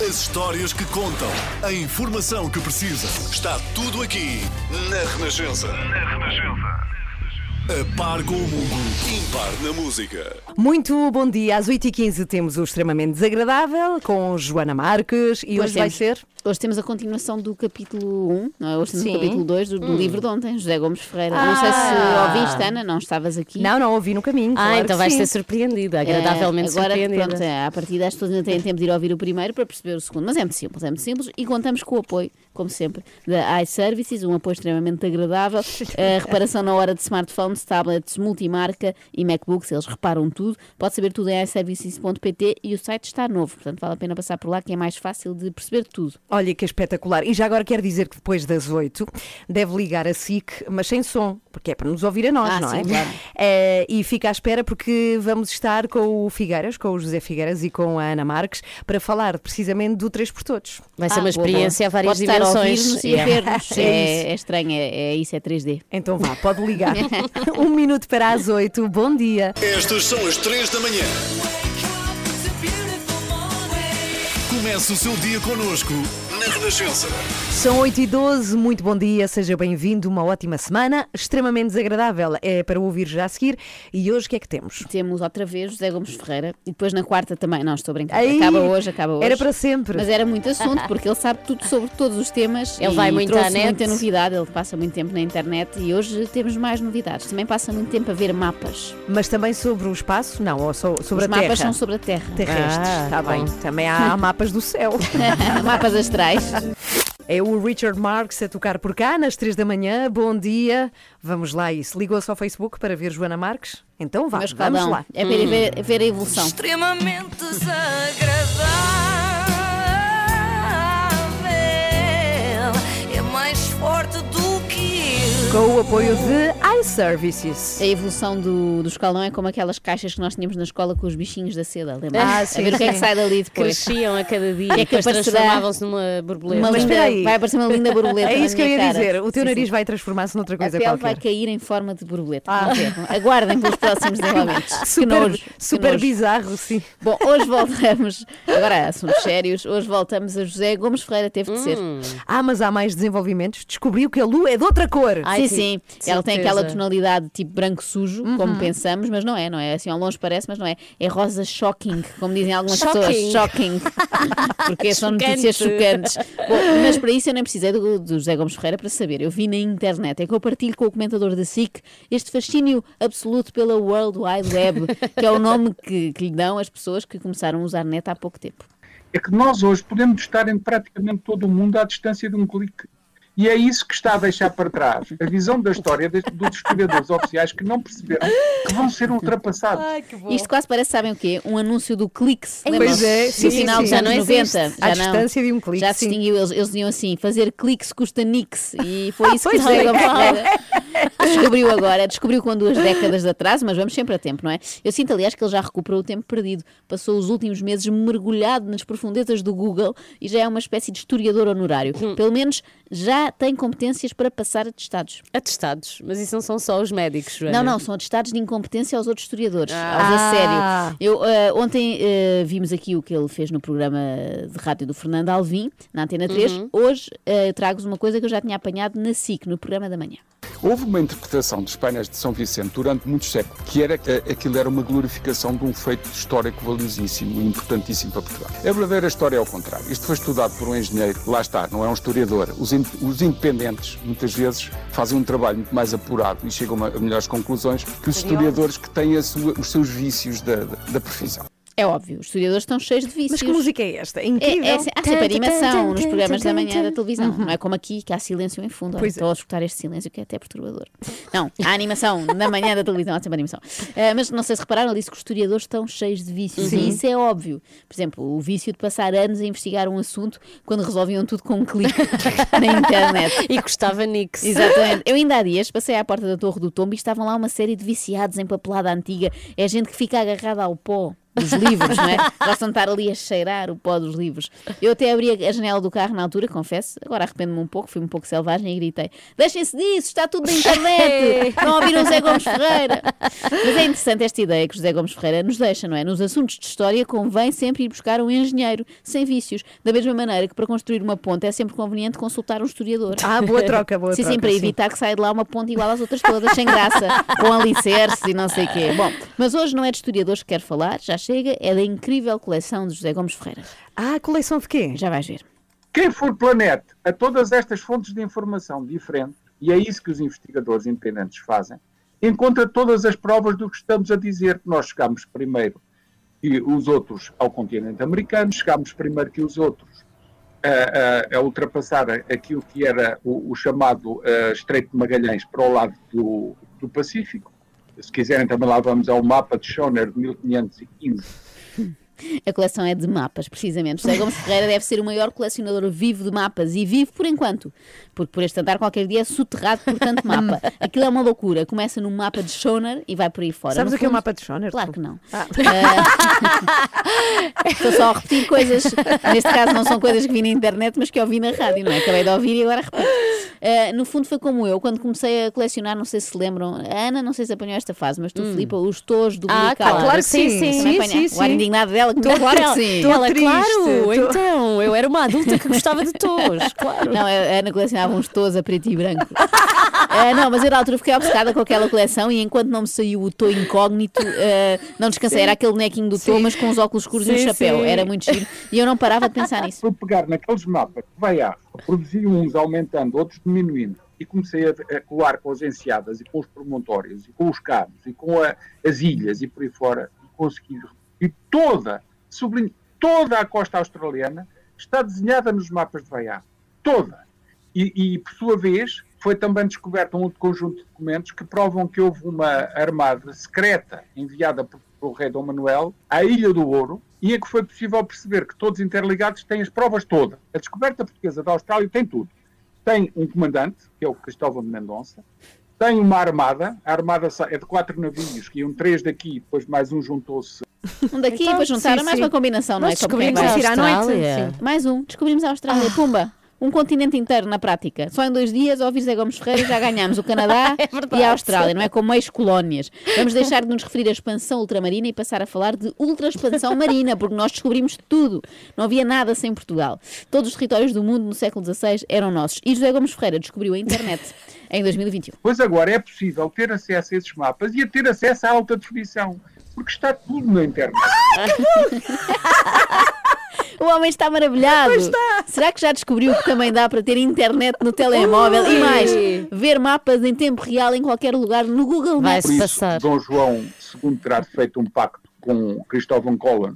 As histórias que contam. A informação que precisa. Está tudo aqui na Renascença. Na Renascença. A par com o mundo, impar na música. Muito bom dia. Às 8h15 temos o extremamente desagradável com Joana Marques e hoje, hoje vai ser. Hoje temos a continuação do capítulo 1, não é? Hoje temos Sim. o capítulo 2 do, do hum. livro de ontem, José Gomes Ferreira. Ah. Não sei se ah. ouviste, Ana, não estavas aqui. Não, não ouvi no caminho. Ah, claro então vais ser surpreendida, agradavelmente é, agora, surpreendida. Pronto, é, a partir destas pessoas ainda têm tempo de ir ouvir o primeiro para perceber o segundo. Mas é muito simples, é muito simples e contamos com o apoio, como sempre, da iServices, um apoio extremamente agradável. [laughs] A reparação na hora de smartphones, tablets, multimarca e MacBooks, eles reparam tudo. Pode saber tudo em iServices.pt e o site está novo, portanto vale a pena passar por lá que é mais fácil de perceber tudo. Olha que espetacular e já agora quero dizer que depois das 8 deve ligar a SIC, mas sem som, porque é para nos ouvir a nós, ah, não sim, é? Claro. é? E fica à espera porque vamos estar com o Figueiras, com o José Figueiras e com a Ana Marques para falar precisamente do 3 por Todos. Vai ser ah, uma experiência boa, a várias dimensões. Estar a yeah. é, [laughs] é, é estranho, é, é, isso, é 3D. Então vá, pode ligar. [laughs] [laughs] um minuto para as 8. Bom dia. Estas são as 3 da manhã. Comece o seu dia connosco na Renascença. São 8 e 12 muito bom dia, seja bem-vindo, uma ótima semana, extremamente desagradável, é para ouvir já a seguir. E hoje o que é que temos? Temos outra vez José Gomes Ferreira e depois na quarta também, não estou brincando, Aí, acaba hoje, acaba hoje. Era para sempre. Mas era muito assunto, porque ele sabe tudo sobre todos os temas. Ele vai muito à net. muita novidade, ele passa muito tempo na internet e hoje temos mais novidades. Também passa muito tempo a ver mapas. Mas também sobre o espaço? Não, ou sobre os a Terra? Os mapas são sobre a Terra. Terrestres, está ah, tá bem. Também há mapas do céu. [laughs] mapas astrais. [laughs] É o Richard Marks a tocar por cá nas 3 da manhã. Bom dia. Vamos lá isso. Ligou-se ao Facebook para ver Joana Marques? Então vá, vamos lá. É para ver, ver a evolução. Extremamente desagradável. É mais forte do com o apoio de iServices. A evolução do, do escalão é como aquelas caixas que nós tínhamos na escola com os bichinhos da seda, lembra? Ah, sim, a ver o que é que sai dali depois. Cresciam a cada dia e é que transformavam-se numa borboleta. Uma linda, vai aparecer uma linda borboleta. [laughs] É isso que eu ia cara. dizer. O teu sim, nariz sim. vai transformar-se noutra coisa a pele qualquer. vai cair em forma de borboleta. Ah. Aguardem pelos próximos [laughs] desenvolvimentos. super nojo, super bizarro, sim. Bom, hoje voltamos, agora assuntos sérios, hoje voltamos a José Gomes Ferreira, teve de ser. Hum. Ah, mas há mais desenvolvimentos. Descobriu que a lua é de outra cor. Ai, sim, sim. Ela tem aquela tonalidade tipo branco sujo, uhum. como pensamos, mas não é, não é? Assim ao longe parece, mas não é. É rosa shocking, como dizem algumas shocking. pessoas. Shocking. [laughs] Porque são notícias chocantes. Bom, mas para isso eu nem precisei do, do José Gomes Ferreira para saber. Eu vi na internet, é que eu partilho com o comentador da SIC este fascínio absoluto pela World Wide Web, que é o nome que, que lhe dão as pessoas que começaram a usar net há pouco tempo. é que nós hoje podemos estar em praticamente todo o mundo à distância de um clique. E é isso que está a deixar para trás a visão da história des- dos historiadores oficiais que não perceberam que vão ser ultrapassados. Isto quase parece, sabem o quê? Um anúncio do Clix. Pois é, No sim, final sim, dos já anos não 90. existe. Já À não, distância de um clique, Já sim. distinguiu, eles, eles diziam assim, fazer cliques custa nix. E foi isso [laughs] que é. Diego Ferreira descobriu agora. Descobriu com duas décadas de atraso, mas vamos sempre a tempo, não é? Eu sinto, aliás, que ele já recuperou o tempo perdido. Passou os últimos meses mergulhado nas profundezas do Google e já é uma espécie de historiador honorário. Hum. Pelo menos já tem competências para passar atestados. Atestados, mas isso não são só os médicos, Joana. Não, não, são atestados de incompetência aos outros historiadores, aos Ah. a sério. Eu, eh, ontem eh, vimos aqui o que ele fez no programa de rádio do Fernando Alvim, na Antena 3. Uhum. Hoje eh, trago-vos uma coisa que eu já tinha apanhado na SIC, no programa da manhã. Houve uma interpretação dos painéis de São Vicente durante muitos séculos, que era que aquilo era uma glorificação de um feito histórico valiosíssimo e importantíssimo para Portugal. A verdadeira história é ao contrário. Isto foi estudado por um engenheiro, lá está, não é um historiador. Os, in- os independentes, muitas vezes, fazem um trabalho muito mais apurado e chegam a, melhores conclusões que os historiadores que têm sua- os seus vícios da, da, da profissão. É óbvio, os historiadores estão cheios de vícios. Mas que música é esta? É É, incrível. é, há sempre animação nos programas da manhã da Uhum. televisão. Não é como aqui, que há silêncio em fundo. Pois é. Estou a escutar este silêncio que é até perturbador. Não, há animação [laughs] na manhã da televisão, há sempre animação. Ah, mas não sei se repararam, ele disse que os historiadores estão cheios de vícios. Sim. E isso é óbvio. Por exemplo, o vício de passar anos a investigar um assunto quando resolviam tudo com um clique [laughs] na internet. [laughs] E gostava Nix. Exatamente. Eu ainda há dias passei à porta da Torre do Tombo e estavam lá uma série de viciados em papelada antiga. É gente que fica agarrada ao pó dos livros, não é? Gostam de estar ali a cheirar o pó dos livros. Eu até abri a janela do carro na altura, confesso, agora arrependo-me um pouco, fui um pouco selvagem e gritei: Deixem-se disso, está tudo na [laughs] internet! Não ouviram o Zé Gomes Ferreira? Mas é interessante esta ideia que o José Gomes Ferreira nos deixa, não é? Nos assuntos de história convém sempre ir buscar um engenheiro, sem vícios. Da mesma maneira que para construir uma ponte é sempre conveniente consultar um historiador. Ah, boa troca, boa [laughs] sim, troca. sim, para evitar que saia de lá uma ponte igual às outras todas, sem graça, [laughs] com alicerces e não sei o quê. Bom, mas hoje não é de historiadores que quero falar, já chega, é da incrível coleção de José Gomes Ferreira. Ah, coleção de quê? Já vais ver. Quem for planete a todas estas fontes de informação diferentes, e é isso que os investigadores independentes fazem, encontra todas as provas do que estamos a dizer, que nós chegámos primeiro que os outros ao continente americano, chegámos primeiro que os outros a, a- a ultrapassar aquilo que era o, o chamado eh, Estreito de Magalhães para o lado do, do Pacífico. Se quiserem também lá vamos ao mapa de Schoner de 1515, A coleção é de mapas, precisamente. José Gomes Ferreira deve ser o maior colecionador vivo de mapas e vive por enquanto, porque por este andar qualquer dia é soterrado por tanto mapa. [laughs] Aquilo é uma loucura. Começa num mapa de Schoner e vai por aí fora. Sabes No o que é o mapa de Schoner? Claro que não. Ah. Ah, [laughs] Estou só a repetir coisas, neste caso não são coisas que vi na internet, mas que ouvi na rádio, não é? Acabei de ouvir e agora repito. Ah, no fundo foi como eu, quando comecei a colecionar, não sei se lembram, a Ana não sei se apanhou esta fase, mas tu, Filipe, os tojos do Ah, claro, Claro que sim, sim, sim, apanha- sim, O ar sim. indignado dela que [laughs] Tô- claro que ela- sim. tô- ela, triste, claro, tô- então, eu era uma adulta que gostava de tos, [laughs] claro. Não, a Ana colecionava uns tos a preto e branco. Ah, [laughs] não, mas eu na altura fiquei obcecada com aquela coleção e enquanto não me saiu o Tô incógnito, ah, não descansei. Era aquele bonequinho do Tô, mas com os óculos escuros e um Sim, chapéu. sim. Era muito giro. E eu não parava de pensar nisso. Fui pegar naqueles mapas que vai à, produzi uns aumentando, outros diminuindo, e comecei a, a colar com as enseadas e com os promontórios e com os cabos e com a- as ilhas e por aí fora, e consegui. E toda, sublinho, toda a costa australiana está desenhada nos mapas de Vaiá. Toda. E, e, por sua vez, foi também descoberto um outro conjunto de documentos que provam que houve uma armada secreta enviada por- pelo rei Dom Manuel à Ilha do Ouro e em que foi possível perceber que todos interligados têm as provas todas. A descoberta portuguesa da Austrália tem tudo. Tem um comandante, que é o Cristóvão de Mendonça, tem uma armada, a armada é de quatro navios, que iam três daqui, depois mais um juntou-se Um daqui, Então, depois juntaram sim, mais sim. uma combinação, não Nós é? Como quem descobrimos a ir à noite, Austrália. sim. Mais um, descobrimos a Austrália, pumba! Um continente inteiro na prática. Só em dois dias, ouvir Zé Gomes Ferreira, já ganhámos o Canadá [laughs] e a Austrália, não é? Como ex-colónias. Vamos deixar de nos referir à expansão ultramarina e passar a falar de ultra-expansão [laughs] marina, porque nós descobrimos tudo. Não havia nada sem Portugal. Todos os territórios do mundo no século XVI eram nossos. E José Gomes Ferreira descobriu a internet [laughs] em 2021. Pois agora é possível ter acesso a esses mapas e a ter acesso à alta definição, porque está tudo na internet. [laughs] O homem está maravilhado. Será que já descobriu que também dá para ter internet no telemóvel e mais, ver mapas em tempo real em qualquer lugar no Google Vai Maps? Isso, passar. Dom João II terá feito um pacto com Cristóvão Colón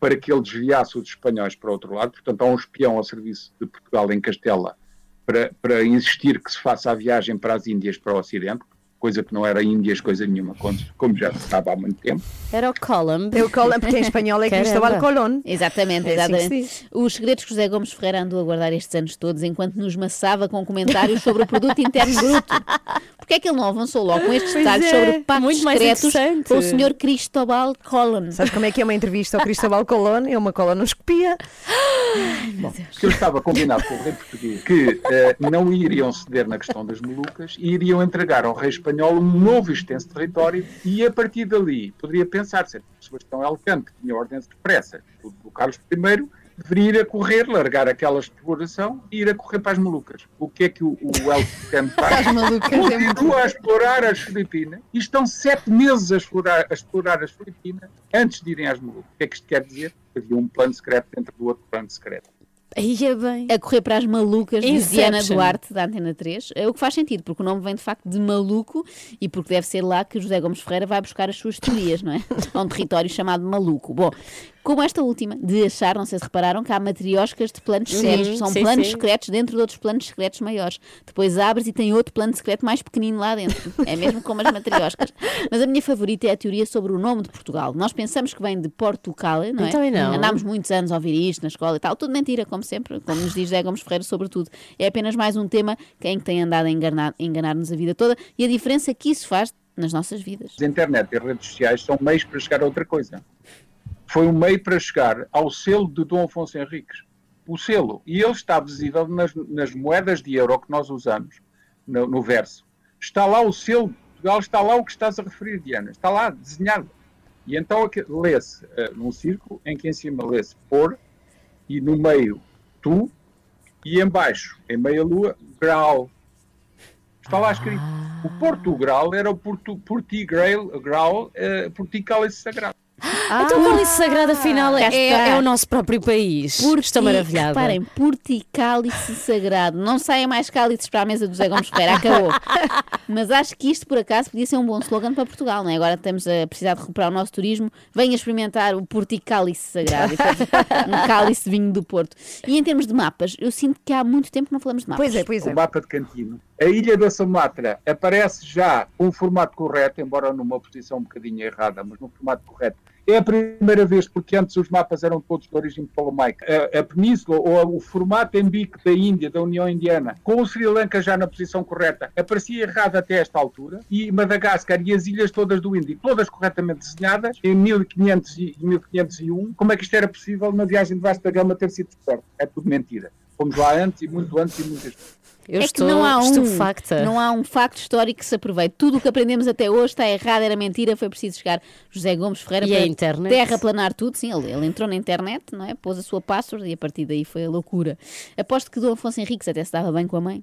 para que ele desviasse os espanhóis para outro lado. Portanto, há um espião ao serviço de Portugal em Castela para, para insistir que se faça a viagem para as Índias, para o Ocidente, coisa que não era Índias, coisa nenhuma, como- já se sabe há muito tempo. Era o Columb. É o Columb, porque em espanhol é. Cristóbal Colón. Exatamente, É assim exatamente. Os segredos que José Gomes Ferreira andou a guardar estes anos todos enquanto nos maçava com comentários sobre o produto interno bruto. Porquê é que ele não avançou logo com estes Pois detalhes é, sobre pactos muito mais secretos com o Sr. Cristóbal Colón? Sabes como é que é uma entrevista ao Cristóbal Colón? É uma colonoscopia. que eu estava combinado com o rei português que eh, não iriam ceder na questão das Molucas e iriam entregar ao rei espanhol um novo extenso território e a partir dali poderia pensar se Sebastião Elcano, que tinha ordens expressas do, do Carlos I, deveria ir a correr, largar aquela exploração e ir a correr para as Molucas. O que é que o, o Elcano [laughs] faz? É Continua a explorar as Filipinas e estão sete meses a explorar, a explorar as Filipinas antes de irem às Molucas. O que é que isto quer dizer? Havia um plano secreto dentro do outro plano secreto. Aí é bem. A correr para as malucas de Inception. Diana Duarte, da Antena 3, é o que faz sentido, porque o nome vem de facto de maluco e porque deve ser lá que José Gomes Ferreira vai buscar as suas teorias, não é? [laughs] A um território chamado maluco. Bom, como esta última, de achar, não sei se repararam, que há matrioscas de planos Sim, secretos, são sim, planos sim. secretos dentro de outros planos secretos maiores. Depois abres e tem outro plano secreto mais pequenino lá dentro. É mesmo como as matrioscas. [laughs] Mas a minha favorita é a teoria sobre o nome de Portugal. Nós pensamos que vem de Portugal, não é? Então não. Andámos muitos anos a ouvir isto na escola e tal. Tudo mentira, como sempre, como nos diz José Gomes Ferreira, sobretudo. É apenas mais um tema que em que tem andado a enganar- enganar-nos a vida toda e a diferença que isso faz nas nossas vidas. A internet e as redes sociais são meios para chegar a outra coisa. Foi um meio para chegar ao selo de Dom Afonso Henriques. O selo. E ele está visível nas, nas moedas de euro que nós usamos, no, no verso. Está lá o selo de Portugal, está lá o que estás a referir, Diana. Está lá, desenhado. E então aqui- lê-se eh, num círculo em que em cima lê-se por e no meio tu e embaixo, em meia lua, grau. Está lá escrito. O Portugal era o Portu, Portigral, grau, uh, Porticálice Sagrado. Então o cálice sagrado afinal é, é o nosso próprio país. Estou maravilhada. Reparem, porticálice sagrado. Não saia mais cálices para a mesa do José Gomes Ferreira, acabou. [laughs] Mas acho que isto, por acaso, podia ser um bom slogan para Portugal, não é? Agora estamos a precisar de recuperar o nosso turismo. Venha experimentar o porticálice sagrado. E depois [laughs] um cálice de vinho do Porto. E em termos de mapas, eu sinto que há muito tempo que não falamos de mapas. Pois é, pois é. O mapa de Cantino. A ilha da Sumatra aparece já com o formato correto, embora numa posição um bocadinho errada, mas no formato correto. É a primeira vez, porque antes os mapas eram todos de origem ptolomaica. A, a península, ou o formato em bico da Índia, da União Indiana, com o Sri Lanka já na posição correta, aparecia errado até esta altura, e Madagascar e as ilhas todas do Índico, todas corretamente desenhadas, em 1500 e 1501. Como é que isto era possível na viagem de Vasta Gama ter sido descoberto? É tudo mentira. Fomos lá antes, e muito antes, e muitas vezes. Eu é estou que não há, um, não há um facto histórico que se aproveite. Tudo o que aprendemos até hoje está errado, era mentira, foi preciso chegar José Gomes Ferreira E para a internet? terraplanar tudo. Sim, ele, ele entrou na internet, não é? Pôs a sua password e a partir daí foi a loucura. Aposto que Dom Afonso Henriques até se dava bem com a mãe.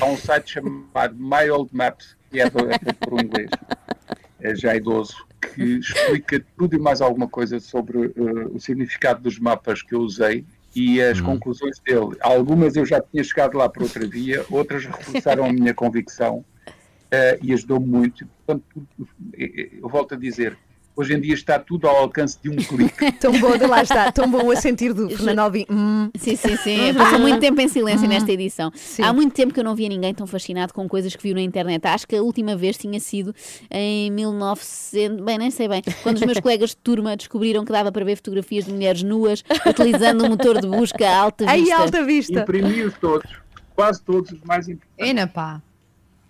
Há um site chamado My Old Maps, que é do- é feito por um inglês, é já idoso, que explica tudo e mais alguma coisa sobre eh, o significado dos mapas que eu usei e as conclusões dele. Algumas eu já tinha chegado lá por outra via, outras reforçaram a minha convicção eh, e ajudou-me muito. Portanto, tudo- eh, eu volto a dizer, hoje em dia está tudo ao alcance de um clique. [laughs] Tão bom, de lá está, [laughs] tão bom a sentir do Fernando Alvim. Hum. Sim, sim, sim. Passou muito tempo em silêncio nesta edição. Sim. Há muito tempo que eu não via ninguém tão fascinado com coisas que viu na internet. Acho que a última vez tinha sido em 1900, bem, nem sei bem, quando os meus [laughs] colegas de turma descobriram que dava para ver fotografias de mulheres nuas utilizando um motor de busca a alta Aí, vista. alta vista. Imprimi-os todos, quase todos os mais importantes. Ena pá.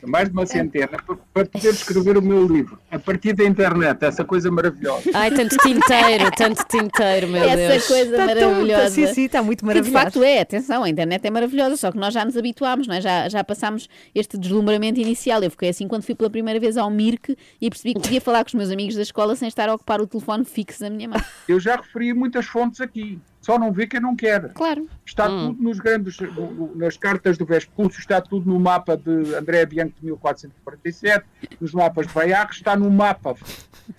Mais de uma centena, para, para poder escrever o meu livro. A partir da internet, essa coisa maravilhosa. Ai, tanto tinteiro, tanto tinteiro, meu Essa Deus. coisa Está tão- maravilhosa. sim, sim, está muito Que de facto é, atenção, a internet é maravilhosa, só que nós já nos habituámos, não é? já, já passámos este deslumbramento inicial. Eu fiquei assim quando fui pela primeira vez ao Mirk e percebi que podia falar com os meus amigos da escola sem estar a ocupar o telefone fixo da minha mão. Eu já referi muitas fontes aqui, só não vê quem não quer. Claro. Está tudo nos grandes, no- nas cartas do Vespúcio, está tudo no mapa de André Bianco de 1447, nos mapas de Bayard, está num mapa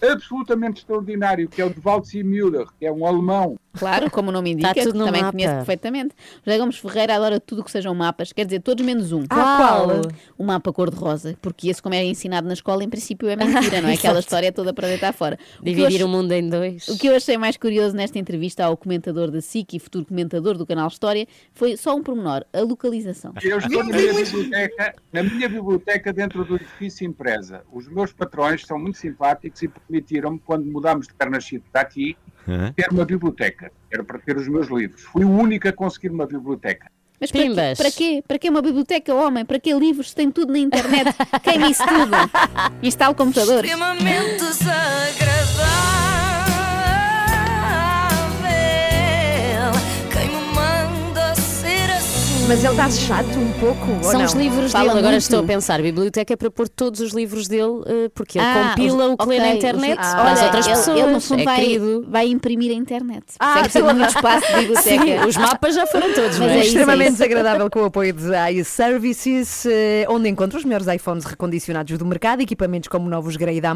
absolutamente extraordinário, que é o de Waldseemüller, que é um alemão, Claro, como o nome indica, Está tudo no também mapa. conheço perfeitamente. José Gomes Ferreira adora tudo que sejam mapas, quer dizer, todos menos um. Ah, qual? O mapa cor-de-rosa, porque esse, como é ensinado na escola, em princípio é [laughs] mentira, não é? Aquela história toda para deitar fora. O Dividir o mundo em dois. O que eu achei mais curioso nesta entrevista ao comentador da SIC e futuro comentador do canal História foi só um pormenor, a localização. Eu estou na minha biblioteca, na minha biblioteca dentro do edifício Empresa. Os meus patrões são muito simpáticos e permitiram-me, quando mudámos de Carnachito para aqui, ter uma biblioteca. Era para ter os meus livros. Fui o único a conseguir uma biblioteca. Mas para quê? para quê? Para quê uma biblioteca, homem? Para quê livros? Tem tudo na internet. Queime [laughs] isso tudo. Instale computadores. Extremamente desagradável. Mas ele está chato um pouco, ou São não? os livros Fala dele. Agora muito. estou a pensar, a biblioteca é para pôr todos os livros dele, eh, porque ele Ah, compila os- o que lê na internet os- para as olha, outras ele, pessoas. Ele, no fundo, é vai, querido. vai imprimir a internet. Ah, Ah, de muito espaço de biblioteca. Sim, os mapas já foram todos, Mas não é é? isso, extremamente isso. desagradável com o apoio de iServices, eh, onde encontra os melhores iPhones recondicionados do mercado, equipamentos como novos Grade A+,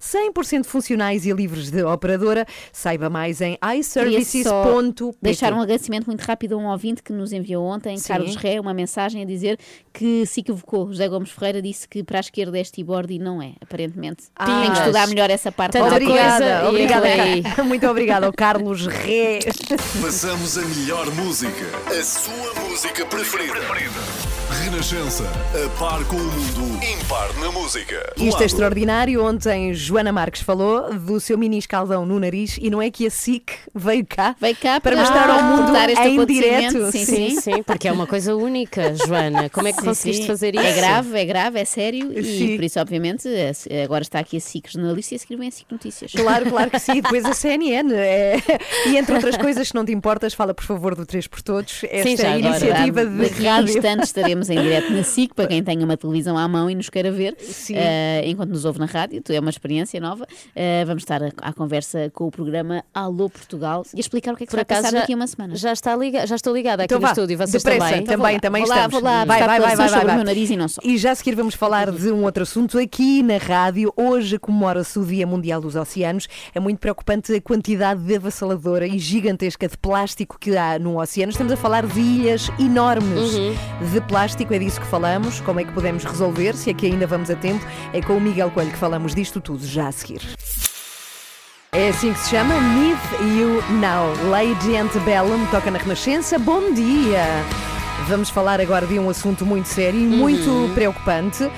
100% funcionais e livres de operadora. Saiba mais em iServices.pt. deixar um agradecimento muito rápido a um ouvinte que nos enviou ontem, Sim. Carlos Ré, uma mensagem a dizer que se equivocou. José Gomes Ferreira disse que para a esquerda é Stibord e não é, aparentemente. Ah. Tem que estudar melhor essa parte. Tanta da coisa Obrigada, obrigada. [laughs] Ca- Muito obrigada ao Carlos Ré. Passamos a melhor música. A sua música preferida. Renascença. A par com o mundo. Impar na música. Isto é extraordinário. Ontem Joana Marques falou do seu mini escaldão no nariz e não é que a SIC veio cá Veio cá para para mostrar ao mundo este em direto. Sim, Sim, sim, porque é uma coisa única, Joana. Como é que Sim, conseguiste sim. fazer isso? É grave, é grave, é sério e Sim. por isso, obviamente, é- agora está aqui a SIC jornalista e a seguir vem a SIC Notícias. Claro, claro que sim. Depois a CNN. é. E entre outras coisas, se não te importas, fala por favor do 3 por Todos. Esta Sim, já agora. iniciativa de Daqui a rádio. instantes estaremos em direto na SIC para quem tenha uma televisão à mão e nos queira ver, Sim. eh, enquanto nos ouve na rádio, é uma experiência nova. Eh, vamos estar a- à conversa com o programa Alô Portugal e explicar o que é que Por vai acaso passar já, daqui a uma semana. já, está liga, já estou ligada aqui Então no vá, estúdio. Vocês depressa, também? Então vou também, lá, também vou lá, estamos. vou lá vai, vai, vai, vai, vai, vai. o meu nariz e não só. E já a seguir vamos falar de um outro assunto. Aqui na rádio, hoje comemora-se o Dia Mundial dos Oceanos. É muito preocupante a quantidade de avassaladora e gigantesca de plástico que há no oceano. Estamos a falar de ilhas enormes de plástico. É disso que falamos. Como é que podemos resolver? Se é que ainda vamos a tempo. É com o Miguel Coelho que falamos disto tudo já a seguir. É assim que se chama Need You Now. Lady Antebellum toca na Renascença. Bom dia! Vamos falar agora de um assunto muito sério e muito preocupante.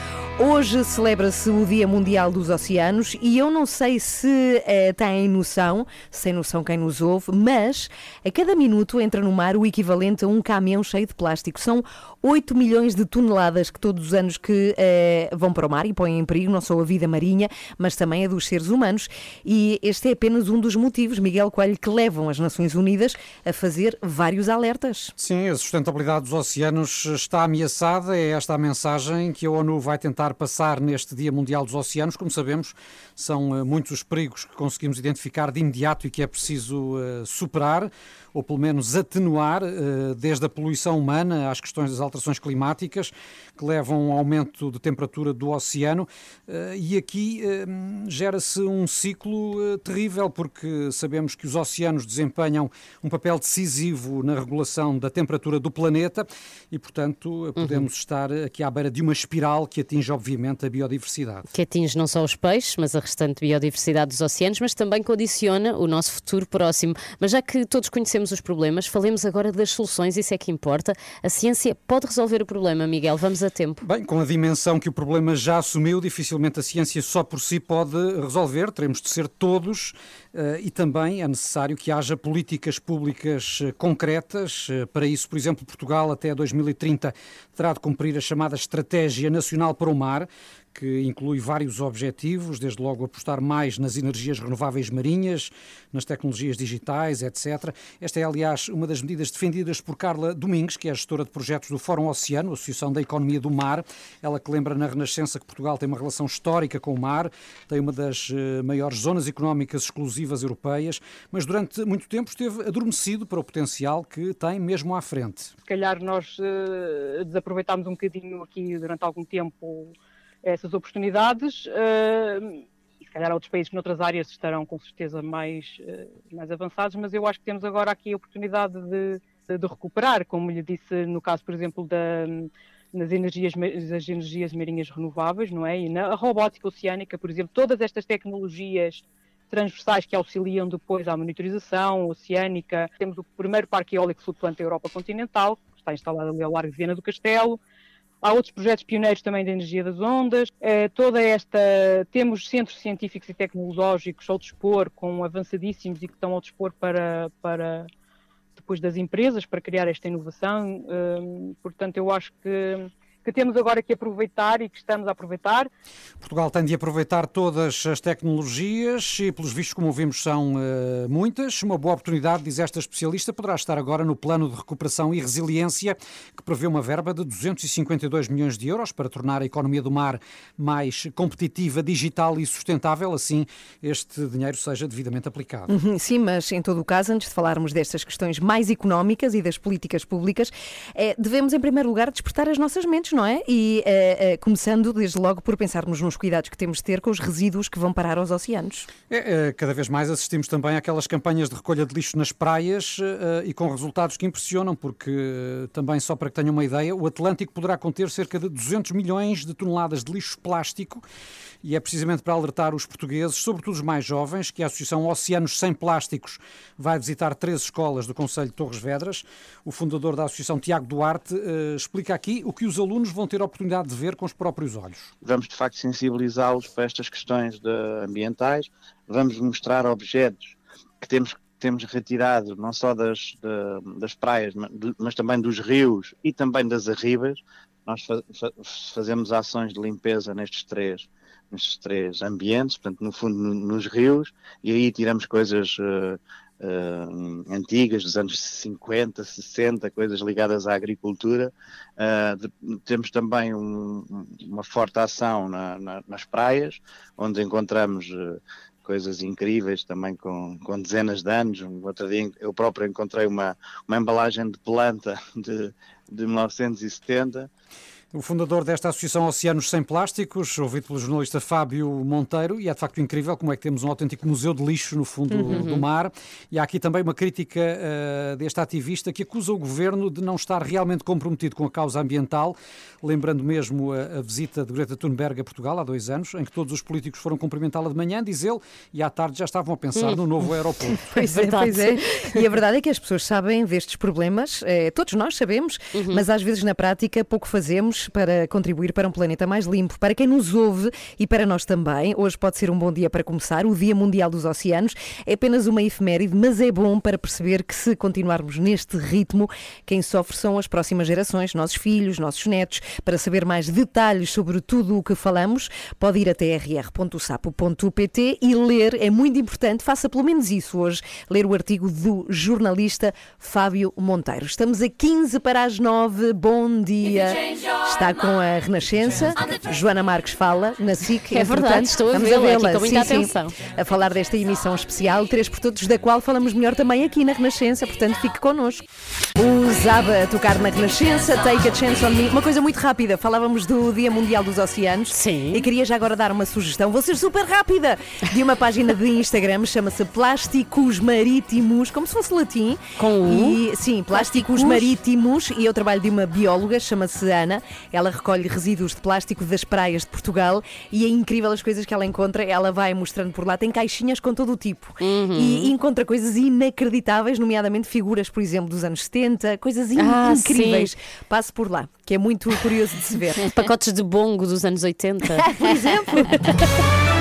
Hoje celebra-se o Dia Mundial dos Oceanos e eu não sei se eh, têm noção, sem noção quem nos ouve, mas a cada minuto entra no mar o equivalente a um caminhão cheio de plástico. São 8 milhões de toneladas que todos os anos que eh, vão para o mar e põem em perigo não só a vida marinha, mas também a dos seres humanos. E este é apenas um dos motivos, Miguel Coelho, que levam as Nações Unidas a fazer vários alertas. Sim, a sustentabilidade dos oceanos está ameaçada. É esta a mensagem que a ONU vai tentar passar neste Dia Mundial dos Oceanos. Como sabemos, são eh, muitos os perigos que conseguimos identificar de imediato e que é preciso eh, superar, ou pelo menos atenuar, eh, desde a poluição humana às questões das alterações climáticas, que levam ao aumento de temperatura do oceano. Eh, E aqui eh, gera-se um ciclo eh, terrível, porque sabemos que os oceanos desempenham um papel decisivo na regulação da temperatura do planeta e, portanto, podemos estar aqui à beira de uma espiral que atinge, obviamente, a biodiversidade. Que atinge não só os peixes, mas a restante biodiversidade dos oceanos, mas também condiciona o nosso futuro próximo. Mas já que todos conhecemos os problemas, falemos agora das soluções, isso é que importa. A ciência pode resolver o problema, Miguel, vamos a tempo. Bem, com a dimensão que o problema já assumiu, dificilmente a ciência só por si pode resolver. Teremos de ser todos eh, e também é necessário que haja políticas públicas eh, concretas. Eh, Para isso, por exemplo, Portugal até 2030 terá de cumprir a chamada Estratégia Nacional para o Mar, que inclui vários objetivos, desde logo apostar mais nas energias renováveis marinhas, nas tecnologias digitais, etc. Esta é, aliás, uma das medidas defendidas por Carla Domingues, que é a gestora de projetos do Fórum Oceano, Associação da Economia do Mar. Ela que lembra na Renascença que Portugal tem uma relação histórica com o mar, tem uma das eh, maiores zonas económicas exclusivas europeias, mas durante muito tempo esteve adormecido para o potencial que tem mesmo à frente. se calhar nós eh, desaproveitámos um bocadinho aqui durante algum tempo essas oportunidades. e se calhar outros países que noutras áreas estarão com certeza mais, eh, mais avançados, mas eu acho que temos agora aqui a oportunidade de, de, de recuperar, como lhe disse no caso, por exemplo, da, nas energias, das energias marinhas renováveis, não é? E na robótica oceânica, por exemplo, todas estas tecnologias transversais que auxiliam depois à monitorização oceânica. Temos o primeiro parque eólico flutuante da Europa continental, que está instalado ali ao largo de Viena do Castelo. Há outros projetos pioneiros também da energia das ondas. É, toda esta temos centros científicos e tecnológicos ao dispor, com avançadíssimos e que estão ao dispor para, para depois das empresas para criar esta inovação. Hum, portanto, eu acho que que temos agora que aproveitar e que estamos a aproveitar. Portugal tem de aproveitar todas as tecnologias e, pelos vistos, como vimos, são uh, muitas. Uma boa oportunidade, diz esta especialista, poderá estar agora no plano de recuperação e resiliência, que prevê uma verba de 252 milhões de euros para tornar a economia do mar mais competitiva, digital e sustentável. Assim, este dinheiro seja devidamente aplicado. Uhum, sim, mas em todo o caso, antes de falarmos destas questões mais económicas e das políticas públicas, é, devemos, em primeiro lugar, despertar as nossas mentes, não é? E uh, uh, começando desde logo por pensarmos nos cuidados que temos de ter com os resíduos que vão parar aos oceanos. É, é, cada vez mais assistimos também àquelas campanhas de recolha de lixo nas praias uh, e com resultados que impressionam, porque também só para que tenham uma ideia, o Atlântico poderá conter cerca de 200 milhões de toneladas de lixo plástico e é precisamente para alertar os portugueses, sobretudo os mais jovens, que a Associação Oceanos Sem Plásticos vai visitar três escolas do Conselho de Torres Vedras. O fundador da Associação, Tiago Duarte, explica aqui o que os alunos alunos vão ter a oportunidade de ver com os próprios olhos. Vamos, de facto, sensibilizá-los para estas questões ambientais, vamos mostrar objetos que temos temos retirado não só das, das praias, mas também dos rios e também das arribas. Nós fazemos ações de limpeza nestes três, nestes três ambientes, portanto, no fundo, nos rios, e aí tiramos coisas uh, uh, antigas, dos anos 50, 60, coisas ligadas à agricultura. Uh, temos também um, uma forte ação na, na, nas praias, onde encontramos uh, coisas incríveis também com, com dezenas de anos. Um outro dia eu próprio encontrei uma, uma embalagem de planta [laughs] de, de 1970 o fundador desta Associação Oceanos Sem Plásticos, ouvido pelo jornalista Fábio Monteiro, e é de facto incrível como é que temos um autêntico museu de lixo no fundo uhum. do mar. E há aqui também uma crítica uh, deste ativista que acusa o governo de não estar realmente comprometido com a causa ambiental, lembrando mesmo a, a visita de Greta Thunberg a Portugal há dois anos, em que todos os políticos foram cumprimentá-la de manhã, diz ele, e à tarde já estavam a pensar uhum. no novo aeroporto. [laughs] pois é, pois é. E a verdade é que as pessoas sabem destes problemas, é, todos nós sabemos, uhum. mas às vezes na prática pouco fazemos para contribuir para um planeta mais limpo. Para quem nos ouve e para nós também, hoje pode ser um bom dia para começar. O Dia Mundial dos Oceanos é apenas uma efeméride, mas é bom para perceber que se continuarmos neste ritmo, quem sofre são as próximas gerações, nossos filhos, nossos netos. Para saber mais detalhes sobre tudo o que falamos, pode ir até rr.sapo.pt e ler. É muito importante, faça pelo menos isso hoje, ler o artigo do jornalista Fábio Monteiro. Estamos a 15 para as 9. Bom dia. Está com a Renascença. Joana Marques fala na SIC. É verdade, estou a vê-la sim, atenção. Sim, a falar desta emissão especial, três por todos, da qual falamos melhor também aqui na Renascença, portanto fique connosco. O Zaba a tocar na Renascença, Take a Chance on Me. Uma coisa muito rápida, falávamos do Dia Mundial dos Oceanos. Sim. E queria já agora dar uma sugestão, vou ser super rápida, de uma página de Instagram, chama-se Plásticos Marítimos, como se fosse latim. Com o? E, sim, Plásticos, Plásticos Marítimos. E eu trabalho de uma bióloga, chama-se Ana. Ela recolhe resíduos de plástico das praias de Portugal e é incrível as coisas que ela encontra. Ela vai mostrando por lá, tem caixinhas com todo o tipo uhum. e encontra coisas inacreditáveis, nomeadamente figuras, por exemplo, dos anos 70, coisas in ah, incríveis. Sim. Passe por lá, que é muito curioso de se ver. [laughs] Pacotes de bongo dos anos 80. [laughs] por exemplo. [laughs]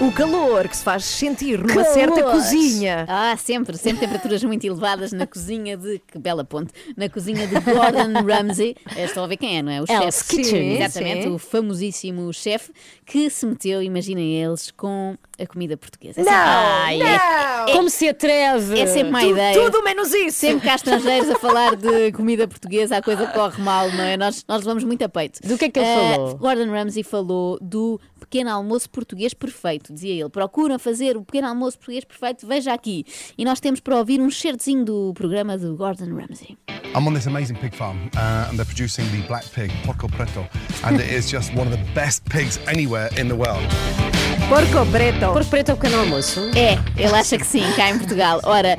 O calor que se faz sentir numa certa cozinha. Ah, sempre, sempre temperaturas muito elevadas na cozinha de. Que bela ponte! Na cozinha de Gordon [laughs] Ramsay. Estão a ver quem é, não é? O chefe. Kitchen. Exatamente, sim. o famosíssimo chefe que se meteu, imaginem eles, com a comida portuguesa. Não, Ai, é- não. É, Como se atreve? É sempre uma tu, ideia. Tudo menos isso. Sempre que há estrangeiros a falar de comida portuguesa, a coisa corre mal, não é? Nós, nós levamos muito a peito. Do que é que ele uh, falou? Gordon Ramsay falou do pequeno almoço português perfeito, dizia ele. Procura fazer o pequeno almoço português perfeito, veja aqui. E nós temos para ouvir um certezinho do programa do Gordon Ramsay. I'm on this amazing pig farm, uh, and they're producing the black pig, Porco Preto, and it is just one of the best pigs anywhere in the world. Porco preto. Porco preto é o pequeno almoço? É, ele acha que sim, cá em Portugal. Ora,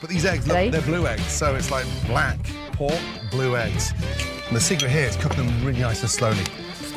But these eggs, look, they're blue eggs, so it's like black pork, blue eggs. And the secret here is cooking them really nice and slowly.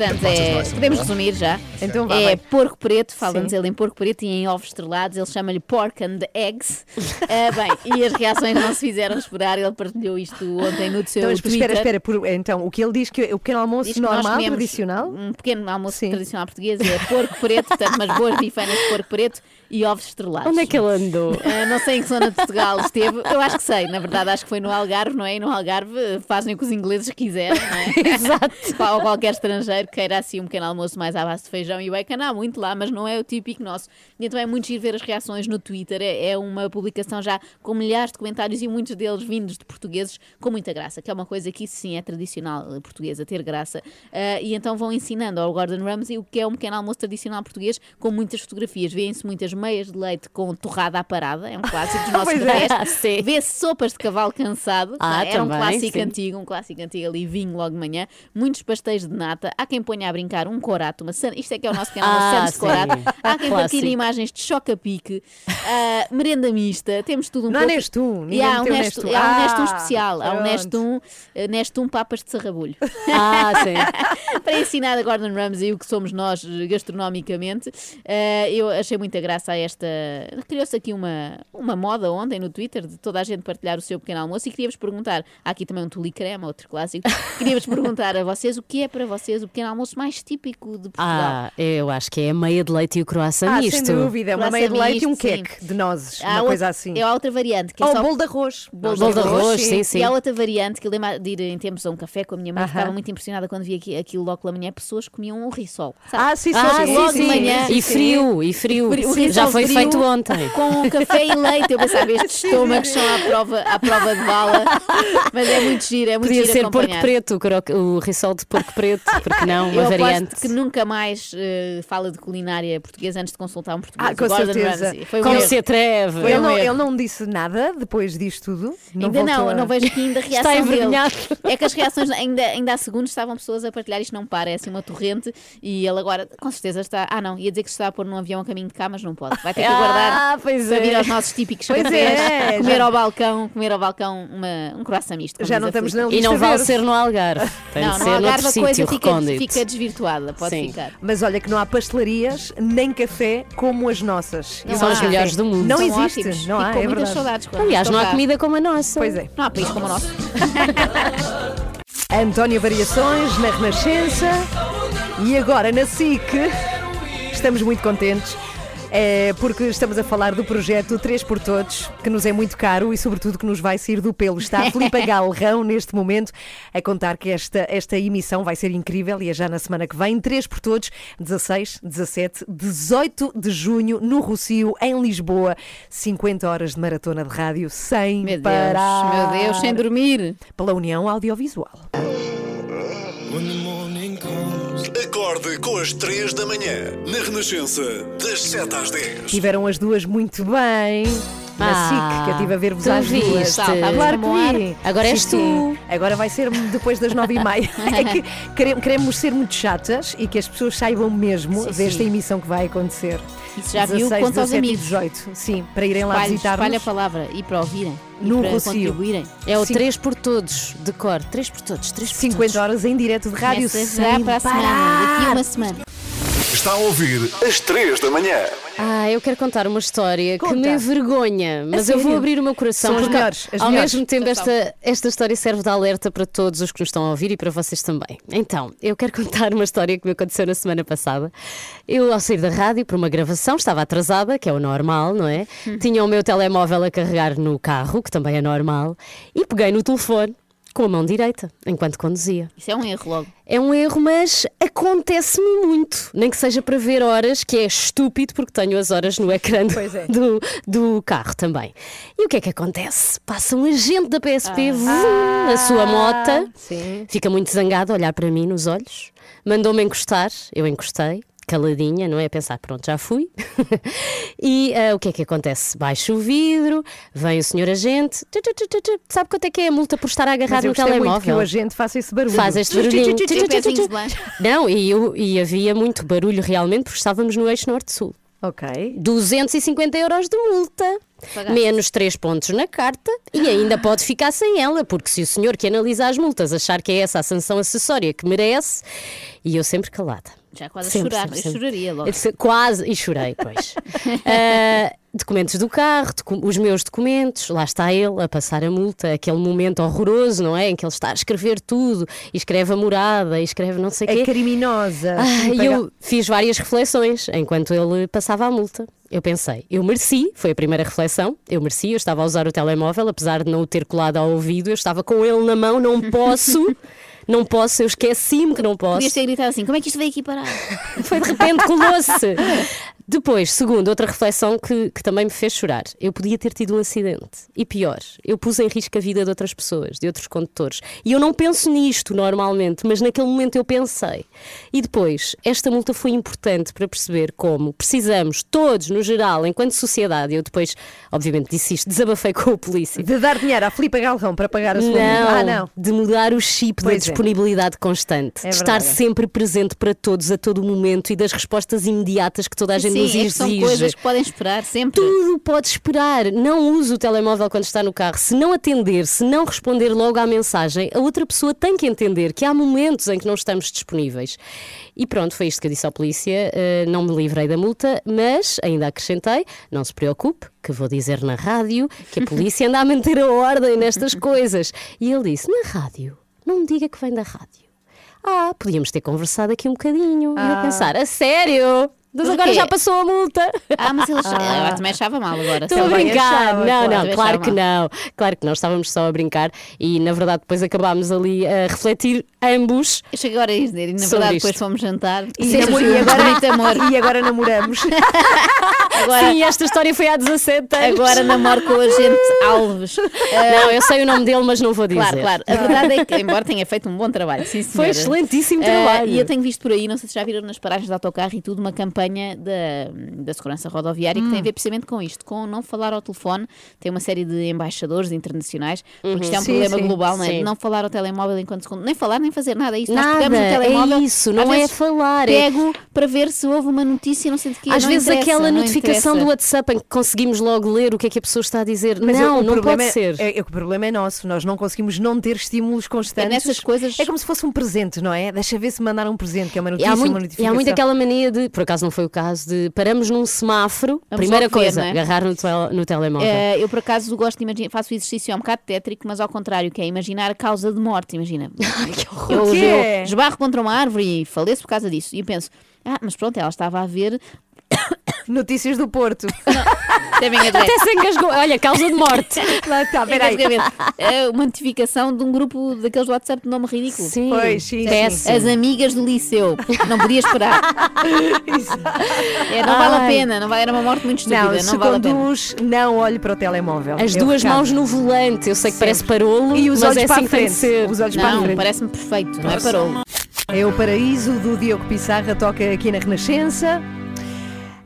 Portanto, é, podemos warm. resumir já. Então vá, é vai. porco preto, fala-nos Sim. ele em porco preto e em ovos estrelados, ele chama-lhe pork and eggs. [laughs] Ah, bem, e as reações não se fizeram esperar, ele partilhou isto ontem no seu Então, Twitter. espera, espera. por- então, o que ele diz que o pequeno almoço normal, tradicional? Um pequeno almoço tradicional português é porco preto, portanto, umas boas bifanas de porco preto e ovos estrelados. Onde é que ele andou? Ah, não sei em que zona de Portugal esteve. Eu acho que sei, na verdade, acho que foi no Algarve, não é? E no Algarve fazem o que os ingleses quiserem, não é? [laughs] Exato. Ou qualquer estrangeiro queira assim um pequeno almoço mais à base de feijão e bacon, há muito lá, mas não é o típico nosso. E então é muito giro ver as reações no Twitter. É, é uma publicação já com milhares de comentários e muitos deles vindos de portugueses com muita graça, que é uma coisa que isso sim é tradicional eh, portuguesa, ter graça. Ah, e então vão ensinando ao Gordon Ramsay o que é um pequeno almoço tradicional português com muitas fotografias. Vêem-se muitas meias de leite com torrada à parada, é um clássico dos [laughs] nossos Pois é. cafés. Vê-se sopas de cavalo cansado, Ah, era um também, clássico sim. antigo, um clássico antigo ali, vinho logo de manhã, muitos pastéis de nata, há quem ponha a brincar um corato, uma san... isto é que é o nosso canal, Ah, Santos de corato, [laughs] há quem partilhe imagens de choca-pique, ah, merenda mista, temos tudo um Não há pouco. Nestum, E ninguém há um Nestum, um Ah, especial, há um. Nestum, eh, Nestum papas de sarrabulho. [laughs] Ah, sim. [laughs] Para ensinar a Gordon Ramsay o que somos nós eh, gastronomicamente, eh, eu achei muita graça a esta. Criou-se aqui uma, uma moda ontem no Twitter de toda a gente partilhar o seu pequeno almoço e queria-vos perguntar: há aqui também um tuli crema, outro clássico. Queria-vos perguntar a vocês o que é para vocês o pequeno almoço mais típico de Portugal. Ah, eu acho que é a meia de leite e o croissant Ah, misto. sem dúvida. Uma meia de leite e um sim. queque de nozes. Há uma coisa assim. É outra variante. Que é Ou só... bolo de arroz. Bolo Bolo de arroz, sim, sim. E há outra variante que eu lembro de ir em tempos a um café com a minha mãe, Aham. ficava muito impressionada quando via aqui- aquilo logo pela manhã, pessoas comiam um rissol. sabe? Ah, sim, sim, Ah, sim, sim, logo sim. de manhã. E frio, e frio. O Já rissol foi frio feito ontem. Com café e leite. Eu pensava, estes [laughs] estômagos são à prova, à prova de bala. Mas é muito giro, é muito Podia giro ser porco preto, o, rissol de porco preto, porque não, uma Eu variante. aposto que nunca mais eh, fala de culinária portuguesa antes de consultar um português. Ah, com Gordon certeza. Foi um Como erro. se atreve. Ele um não, ele não disse nada depois disto tudo. Não ainda não, a- não vejo aqui ainda a [laughs] Está reação dele. envergonhado. É que as reações, ainda, ainda há segundos estavam pessoas a partilhar isto não para, é assim uma torrente e ele agora com certeza está. Ah, não, ia dizer que se está a pôr num avião a caminho de cá, mas não pode. Vai ter que aguardar Ah, pois para vir é. aos nossos típicos Pois cafés, é, comer já- ao balcão, comer ao balcão uma, um croissant misto. Já não estamos na E não vale ser no Algarve. Tem Não, de no ser Algarve noutro a coisa sítio recôndito. Fica desvirtuada, pode Sim. ficar. Mas olha que não há pastelarias nem café como as nossas. Não São há. as melhores do mundo. Não São existe. ótimos. Não há, Fico com é muitas verdade. saudades. Aliás, não há cá. comida como a nossa. Pois é. Não há país como o nosso. [laughs] António Variações na Renascença e agora na SIC. Estamos muito contentes. É porque estamos a falar do projeto 3 por Todos, que nos é muito caro e, sobretudo, que nos vai sair do pelo. Está a [laughs] Filipe Galrão, neste momento, a contar que esta, esta emissão vai ser incrível e é já na semana que vem. 3 por Todos, 16, 17, 18 de junho, no Rocio, em Lisboa. 50 horas de maratona de rádio sem Meu Deus, parar. meu Deus, sem dormir. Pela União Audiovisual. Acorde com as 3 da manhã, na Renascença, das 7 às 10. Tiveram as duas muito bem. Na Ah, SIC, que eu estive a ver-vos às duas. Claro que vi. Agora és tu. Agora vai ser depois das nove e meia. [laughs] é que quere- queremos ser muito chatas e que as pessoas saibam mesmo Sim, desta sim. emissão que vai acontecer. Isso já viu, 16, conta aos 17 e amigos. 18. Sim, para irem lá Espalhe, visitar-nos. espalhe a palavra e para ouvirem. E No para Rocio. contribuírem. É o Sim. 3 por todos, de cor. 3 por todos, 3 por 50 todos. horas em direto de rádio Começa já sem para a semana, parar. daqui a uma semana. Está a ouvir às 3 da manhã. Ah, eu quero contar uma história que Conta. me envergonha, mas eu vou abrir o meu coração São as porque melhores, as ao melhores. mesmo tempo Então, esta, esta história serve de alerta para todos os que nos estão a ouvir e para vocês também. Então, eu quero contar uma história que me aconteceu na semana passada. Eu, ao sair da rádio para uma gravação, estava atrasada, que é o normal, não é? Tinha o meu telemóvel a carregar no carro, que também é normal, e peguei no telefone com a mão direita, enquanto conduzia. Isso é um erro logo. É um erro, mas acontece-me muito. Nem que seja para ver horas, que é estúpido, porque tenho as horas no ecrã é. do, do carro também. E o que é que acontece? Passa um agente da PSP, vum, na sua mota, Sim. fica muito zangado a olhar para mim nos olhos, mandou-me encostar, eu encostei. Caladinha, não é? A pensar, pronto, já fui. [laughs] e uh, o que é que acontece? Baixa o vidro, vem o senhor agente, tu, tu, tu, tu, sabe quanto é que é a multa por estar a agarrar Mas eu no gostei muito telemóvel? que o agente faça esse barulho. Faz este barulhinho. Não, e, eu, e havia muito barulho realmente, porque estávamos no eixo norte-sul. Ok. 250 euros de multa. Pagaste. Menos 3 pontos na carta e ainda pode ficar sem ela, porque se o senhor que analisa as multas achar que é essa a sanção acessória que merece, e eu sempre calada. Já quase a Sempre, chorar. sempre, Eu sempre. choraria logo. Eu Quase, e chorei, pois. Ah, [laughs] documentos do carro, docu- os meus documentos, lá está ele a passar a multa, aquele momento horroroso, não é? Em que ele está a escrever tudo, e escreve a morada, e escreve não sei o É quê. criminosa. Ah, e eu fiz várias reflexões enquanto ele passava a multa. Eu pensei, eu mereci, foi a primeira reflexão, eu mereci, eu estava a usar o telemóvel, apesar de não o ter colado ao ouvido, eu estava com ele na mão, não posso, [laughs] não posso, eu esqueci-me que não posso. Podias ter gritado assim: como é que isto veio aqui parar? [laughs] Foi de repente colou-se. [laughs] Depois, segundo, outra reflexão que, que também me fez chorar. Eu podia ter tido um acidente. E pior, eu pus em risco a vida de outras pessoas, de outros condutores. E eu não penso nisto normalmente, mas naquele momento eu pensei. E depois, esta multa foi importante para perceber como precisamos, todos, no geral, enquanto sociedade, eu depois, obviamente, disse isto, desabafei com o polícia. De dar dinheiro à Filipe Galrão para pagar a sua Não, multa. Ah, não. de mudar o chip Pois da é. disponibilidade constante, É de estar sempre presente para todos a todo momento e das respostas imediatas que toda a gente nos é que são exige. coisas que podem esperar sempre. Tudo pode esperar. Não use o telemóvel quando está no carro. Se não atender, se não responder logo à mensagem, a outra pessoa tem que entender que há momentos em que não estamos disponíveis. E pronto, foi isto que eu disse à polícia. Eh, não me livrei da multa, mas ainda acrescentei: não se preocupe, que vou dizer na rádio que a polícia anda a manter a ordem nestas coisas. E ele disse: na rádio, não me diga que vem da rádio. Ah, podíamos ter conversado aqui um bocadinho. E eu Ah. pensar: a sério? Mas agora quê? já passou a multa. Ah, mas ele ela [laughs] também achava mal agora. Estou a brincar. achava, não, claro. não, claro que mal. não. Claro que não, estávamos só a brincar e na verdade depois acabámos ali a refletir ambos. Eu cheguei agora a dizer, e na verdade isto. depois fomos jantar E, namor- e agora, amor. e agora namoramos. [laughs] Agora, Sim, esta história foi há 17 anos. agora namoro com o agente [laughs] Alves. Não, eu sei o nome dele, mas não vou dizer. Claro, claro. A verdade é que, embora tenha feito um bom trabalho, sim, Foi excelentíssimo Ah, trabalho. e eu tenho visto por aí, não sei se já viram nas paragens de autocarro e tudo, uma campanha da, da segurança rodoviária que Hum. tem a ver precisamente com isto, com não falar ao telefone. Tem uma série de embaixadores internacionais, porque isto é um Sim, problema sim, global, não é? sim. Não falar ao telemóvel enquanto segundo. Nem falar, nem fazer nada. É isso. Nós Nada, pegamos no telemóvel. é isso, não às é falar. é- Pego para ver se houve uma notícia, não sei de que. Às não vezes aquela não notificação interessa. do WhatsApp em que conseguimos logo ler o que é que a pessoa está a dizer. Mas não, o não problema pode é- ser. É, é, que o problema é nosso. Nós não conseguimos não ter estímulos constantes. É nessas coisas- É como se fosse um presente, não é? Deixa ver se mandaram um presente, que é uma E notícia, há, uma muito, e notificação. há muito aquela mania de, por acaso não foi o caso, de paramos num semáforo, Vamos primeira ver, coisa, não é? agarrar no, tel- no telemóvel. Eh, eu, por acaso, gosto de imaginar, faço o exercício, é um bocado tétrico, mas ao contrário, que é imaginar a causa de morte. Imagina, [laughs] eu, O quê? eu esbarro contra uma árvore e faleço por causa disso. E eu penso, ah, mas pronto, ela estava a ver. Notícias do Porto. Engasguei. Até se engasgou. Olha, causa de morte. Lá está, peraí. Engasgamento. É uma notificação de um grupo daqueles do WhatsApp de nome ridículo. Sim, Pois, sim, péssimo. As amigas do liceu. Não podia esperar. É, não vale a pena, não vai, era uma morte muito estúpida. Não, Não, se vale a pena. conduz, não olhe para o telemóvel. As É o duas recado. mãos no volante, eu sei que parece parolo, E os mas olhos é para assim a que tem frente. ser. Os olhos para a Não, frente. parece-me perfeito, não é parou. É o Paraíso do Diogo Pissarra, toca aqui na Renascença.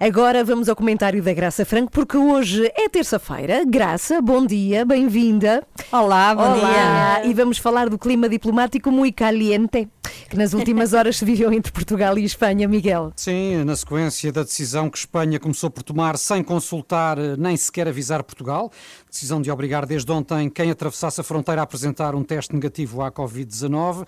Agora vamos ao comentário da Graça Franco, porque hoje é terça-feira. Graça, bom dia, bem-vinda. Olá, bom Olá. dia. E vamos falar do clima diplomático muito caliente, que nas últimas [laughs] horas se viveu entre Portugal e Espanha, Miguel. Sim, na sequência da decisão que Espanha começou por tomar sem consultar eh, nem sequer avisar Portugal, decisão de obrigar desde ontem quem atravessasse a fronteira a apresentar um teste negativo à Covid-19.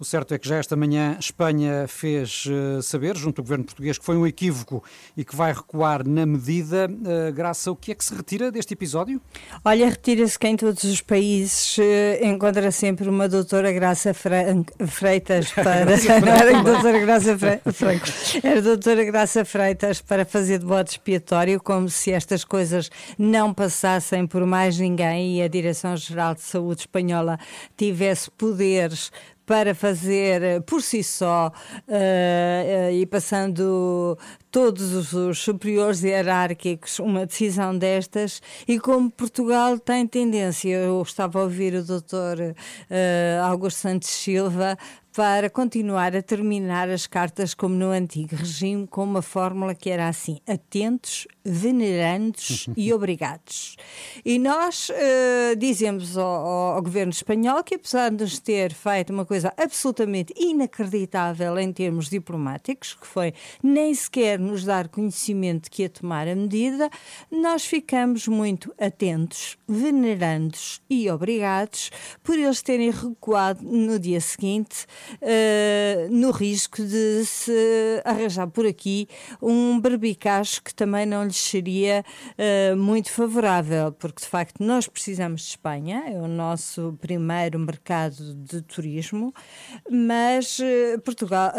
O certo é que já esta manhã Espanha fez eh, saber, junto ao governo português, que foi um equívoco e que vai recuar na medida. Eh, Graça, o que é que se retira deste episódio? Olha, retira-se que em todos os países eh, encontra sempre uma doutora Graça Fran- Freitas [laughs] para. Não era doutora Graça Fre- Franco, era doutora Graça Freitas para fazer de bode expiatório, como se estas coisas não passassem por mais ninguém e a Direção-Geral de Saúde Espanhola tivesse poderes para fazer eh, por si só eh, eh, e passando todos os, superiores hierárquicos uma decisão destas e como Portugal tem tendência, eu estava a ouvir o doutor eh, Augusto Santos Silva para continuar a terminar as cartas como no antigo regime, com uma fórmula que era assim: atentos, venerandos e [laughs] obrigados. E nós uh, dizemos ao, ao, governo espanhol que, apesar de nos ter feito uma coisa absolutamente inacreditável em termos diplomáticos, que foi nem sequer nos dar conhecimento que ia tomar a medida, nós ficamos muito atentos, venerandos e obrigados por eles terem recuado no dia seguinte, uh, no risco de se arranjar por aqui um berbicacho que também não lhes seria uh, muito favorável, porque de facto nós precisamos de Espanha, é o nosso primeiro mercado de turismo, mas uh, Portugal,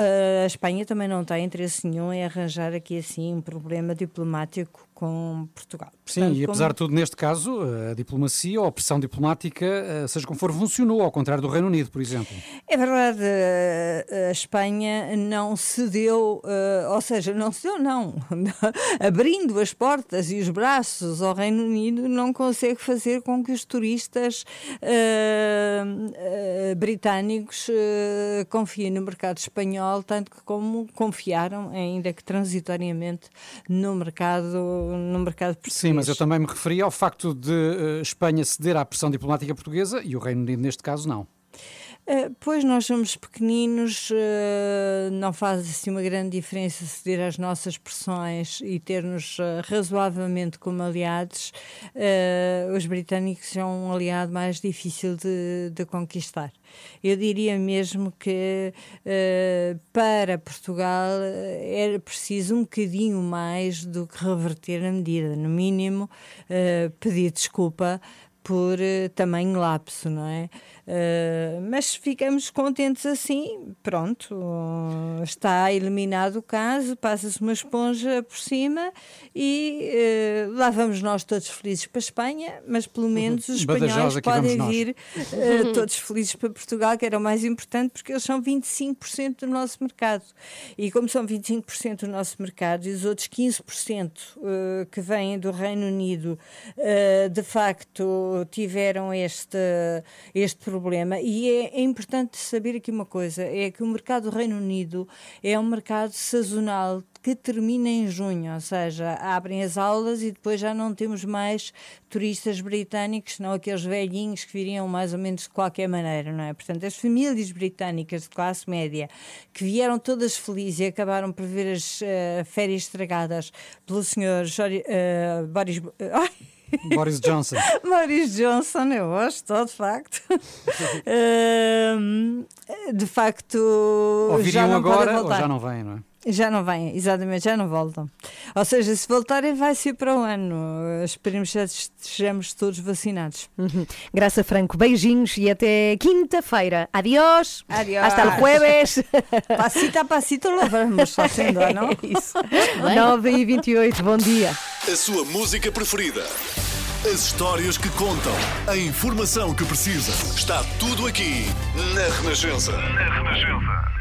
a Espanha também não tem interesse nenhum em arranjar aqui assim um problema diplomático com Portugal. Sim, Portanto, e apesar como... de tudo, neste caso, a diplomacia ou a pressão diplomática, eh, seja como for, funcionou, ao contrário do Reino Unido, por exemplo. É verdade, eh, a Espanha não cedeu, eh, ou seja, não cedeu, não. [laughs] Abrindo as portas e os braços ao Reino Unido, não consegue fazer com que os turistas uh, uh, britânicos uh, confiem no mercado espanhol, tanto como confiaram, ainda que transitoriamente, no mercado no mercado português. Sim, mas eu também me referi ao facto de uh, Espanha ceder à pressão diplomática portuguesa e o Reino Unido, neste caso, não. Uh, pois nós somos pequeninos, uh, não faz assim uma grande diferença ceder às nossas pressões e ter-nos uh, razoavelmente como aliados. os britânicos são um aliado mais difícil de, de conquistar. Eu diria mesmo que para Portugal era preciso um bocadinho mais do que reverter a medida, no mínimo pedir desculpa por tamanho lapso, não é? Uh, mas ficamos contentes assim, pronto, está eliminado o caso, passa-se uma esponja por cima e uh, lá vamos nós todos felizes para a Espanha, mas pelo uhum. menos os espanhóis podem vir uh, [laughs] todos felizes para Portugal, que era o mais importante, porque eles são 25% do nosso mercado. E como são 25% do nosso mercado e os outros 15% que vêm do Reino Unido, de facto tiveram este, este problema problema. E é, é, importante saber aqui uma coisa: é que o mercado do Reino Unido é um mercado sazonal que termina em junho, ou seja, abrem as aulas e depois já não temos mais turistas britânicos, não aqueles velhinhos que viriam mais ou menos de qualquer maneira, não é? Portanto, as famílias britânicas de classe média que vieram todas felizes e acabaram por ver as uh, férias estragadas pelo senhor uh, Boris. [laughs] Uh, [laughs] Boris Johnson. Boris Johnson, eu gosto, de facto. [laughs] de facto. Ouviriam agora ou já não vêm, não é? Já não vêm, exatamente, já não voltam. Ou seja, se voltarem, vai ser para o ano. Esperemos que estejamos todos vacinados. Uhum. Graça Franco, beijinhos e até quinta-feira. Adiós. Adiós. Hasta el jueves. [laughs] Passito a passito lo vamos fazendo, não? [laughs] É isso. 9 e 28, bom dia. A sua música preferida. As histórias que contam. A informação que precisa. Está tudo aqui na Renascença. Na Renascença.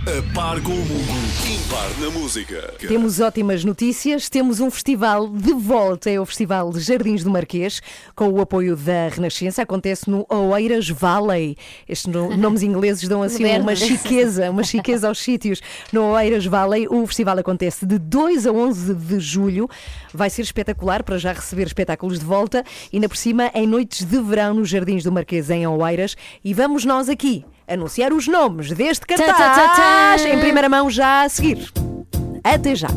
A par com o mundo, impar na música. Temos ótimas notícias. Temos um festival de volta. É o Festival de Jardins do Marquês, com o apoio da Renascença. Acontece no Oeiras Valley. Estes [laughs] nomes ingleses dão assim uma chiqueza, uma chiqueza aos sítios. No Oeiras Valley, o festival acontece de 2 a 11 de julho. Vai ser espetacular para já receber espetáculos de volta. E ainda por cima, em noites de verão nos Jardins do Marquês, em Oeiras. E vamos nós aqui anunciar os nomes deste cartaz em primeira mão já a seguir. Até já.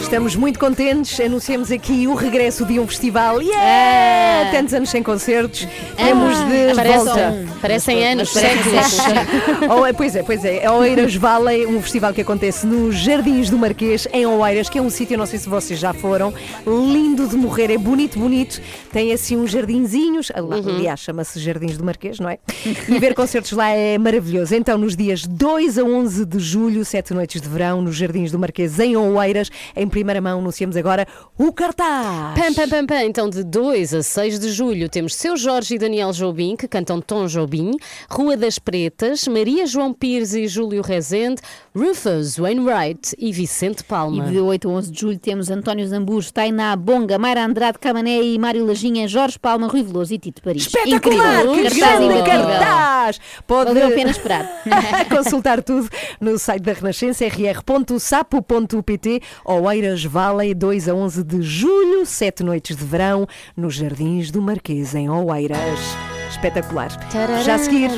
Estamos muito contentes. Anunciamos aqui o regresso de um festival. Yeah! Ah. Tantos anos sem concertos. Ah. Temos de Parece, volta. Parecem anos, séculos. oh, [laughs] pois é, pois é. Oeiras Valley, um festival que acontece nos Jardins do Marquês, em Oeiras, que é um sítio, não sei se vocês já foram, lindo de morrer. É bonito, bonito. Tem assim uns jardinzinhos. Uhum. Aliás, chama-se Jardins do Marquês, não é? E ver concertos lá é maravilhoso. Então, nos dias 2 a 11 de julho, sete noites de verão, nos Jardins do Marquês Marquês em Oeiras. Em primeira mão anunciamos agora o cartaz. Pam, pam, pam, pam. Então, de 2 a 6 de julho, temos Seu Jorge e Daniel Jobim, que cantam Tom Jobim, Rua das Pretas, Maria João Pires e Júlio Rezende, Rufus Wainwright e Vicente Palma. E de 8 a 11 de julho temos António Zambujo, Tainá Bonga, Mayra Andrade, Camané e Mário Lajinha, Jorge Palma, Rui Veloso e Tito Paris. Espetacular! Incrível. Que Cartaz grande cartaz! Pode Valeu a pena esperar. [laughs] consultar tudo no site da Renascença, rr.sapo.pt Oeiras Valley, 2 a 11 de julho, sete noites de verão, nos Jardins do Marquês, em Oeiras. Espetacular. Já a seguir,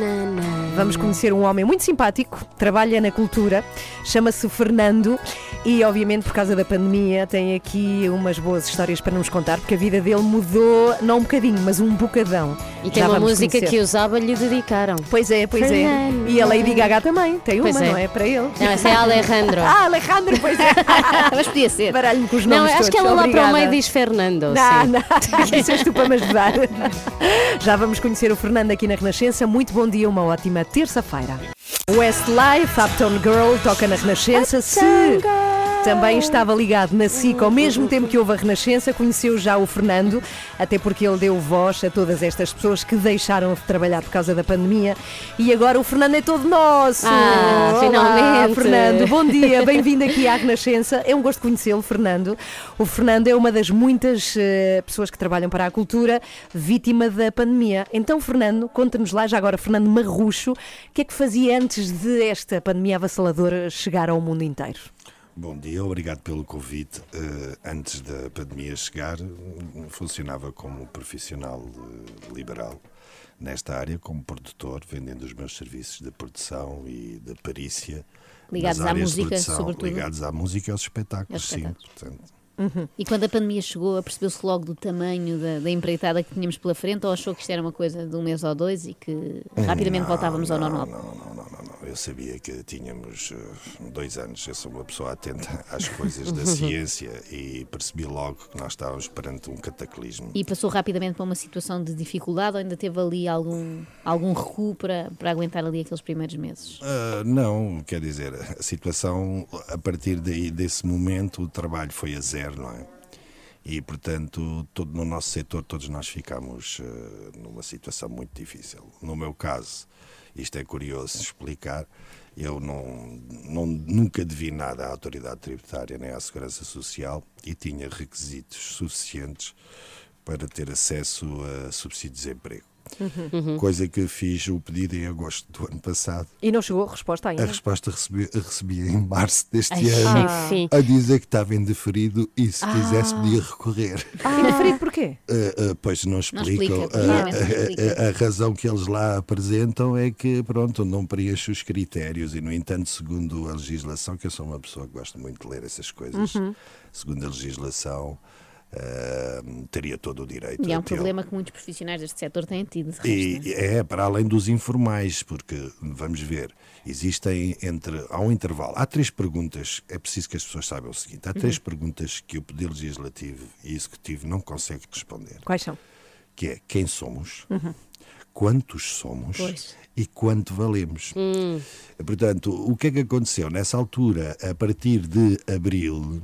vamos conhecer um homem muito simpático, trabalha na cultura, chama-se Fernando e, obviamente, por causa da pandemia, tem aqui umas boas histórias para nos contar, porque a vida dele mudou, não um bocadinho, mas um bocadão. E tem Já uma música conhecer. que os ABBA lhe dedicaram. Pois é, pois Fernando. é. E a Lady Gaga também, tem uma, é. não é? Para ele. Não, essa é a Alejandro. [laughs] Ah, Alejandro, pois é. [laughs] Mas podia ser. Baralho-me com os Não, nomes acho que todos. ela lá para o Obrigada. meio diz Fernando. Não, não, [laughs] isso és tu para me ajudar. Já vamos conhecer o Fernando aqui na Renascença. Muito bom dia, uma ótima terça-feira. Westlife, Uptown Girl, toca na Renascença. Se também estava ligado na SIC ao mesmo tempo que houve a Renascença, conheceu já o Fernando, até porque ele deu voz a todas estas pessoas que deixaram de trabalhar por causa da pandemia. E agora o Fernando é todo nosso. Ah, Olá, finalmente. Fernando, bom dia, bem-vindo aqui à Renascença. É um gosto conhecê-lo, Fernando. O Fernando é uma das muitas eh, pessoas que trabalham para a cultura, vítima da pandemia. Então, Fernando, conta-nos lá, já agora, Fernando Marrucho, o que é que fazia antes de esta pandemia avassaladora chegar ao mundo inteiro? Bom dia, obrigado pelo convite. Eh, antes da pandemia chegar, funcionava como profissional eh, liberal nesta área, como produtor, vendendo os meus serviços de produção e de perícia. Ligados à música, sobretudo. Ligados à música e aos espetáculos, Aos sim. espetáculos. Portanto, E quando a pandemia chegou, apercebeu-se logo do tamanho da, da empreitada que tínhamos pela frente ou achou que isto era uma coisa de um mês ou dois e que rapidamente Não, voltávamos ao não, normal? Não, não, não, não, não. Eu sabia que tínhamos eh, dois anos. Eu sou uma pessoa atenta [laughs] às coisas da ciência e percebi logo que nós estávamos perante um cataclismo. E passou rapidamente para uma situação de dificuldade ou ainda teve ali algum, algum recuo para, para aguentar ali aqueles primeiros meses? Ah, não, quer dizer, a situação, a partir daí, desse momento, o trabalho foi a zero, não é? E, portanto, todo, no nosso setor, todos nós ficámos ah, numa situação muito difícil. No meu caso, isto é curioso explicar, eu não, não, nunca devi nada à autoridade tributária nem à segurança social e tinha requisitos suficientes para ter acesso a subsídio de desemprego. Uhum. Coisa que fiz o pedido em agosto do ano passado. E não chegou a resposta ainda? A resposta recebi, recebi em março deste Ai, ano enfim. a dizer que estava indeferido e se Ah. quisesse podia recorrer. Indeferido porquê? Uh, uh, pois não explicam. explica, Uh, claramente não a- explica. a, a razão que eles lá apresentam é que, pronto, não preenche os critérios e, no entanto, segundo a legislação, que eu sou uma pessoa que gosta muito de ler essas coisas, Uhum. segundo a legislação, uh, teria todo o direito. E é a um problema que muitos profissionais deste setor têm tido. não é? E é para além dos informais, porque vamos ver, existem entre há um intervalo, há três perguntas, é preciso que as pessoas saibam o seguinte, há três Uhum. perguntas que o Poder Legislativo e Executivo não conseguem responder, Quais são? que é quem somos, Uhum. quantos somos Pois. e quanto valemos. Portanto, o que é que aconteceu? Nessa altura, a partir de abril,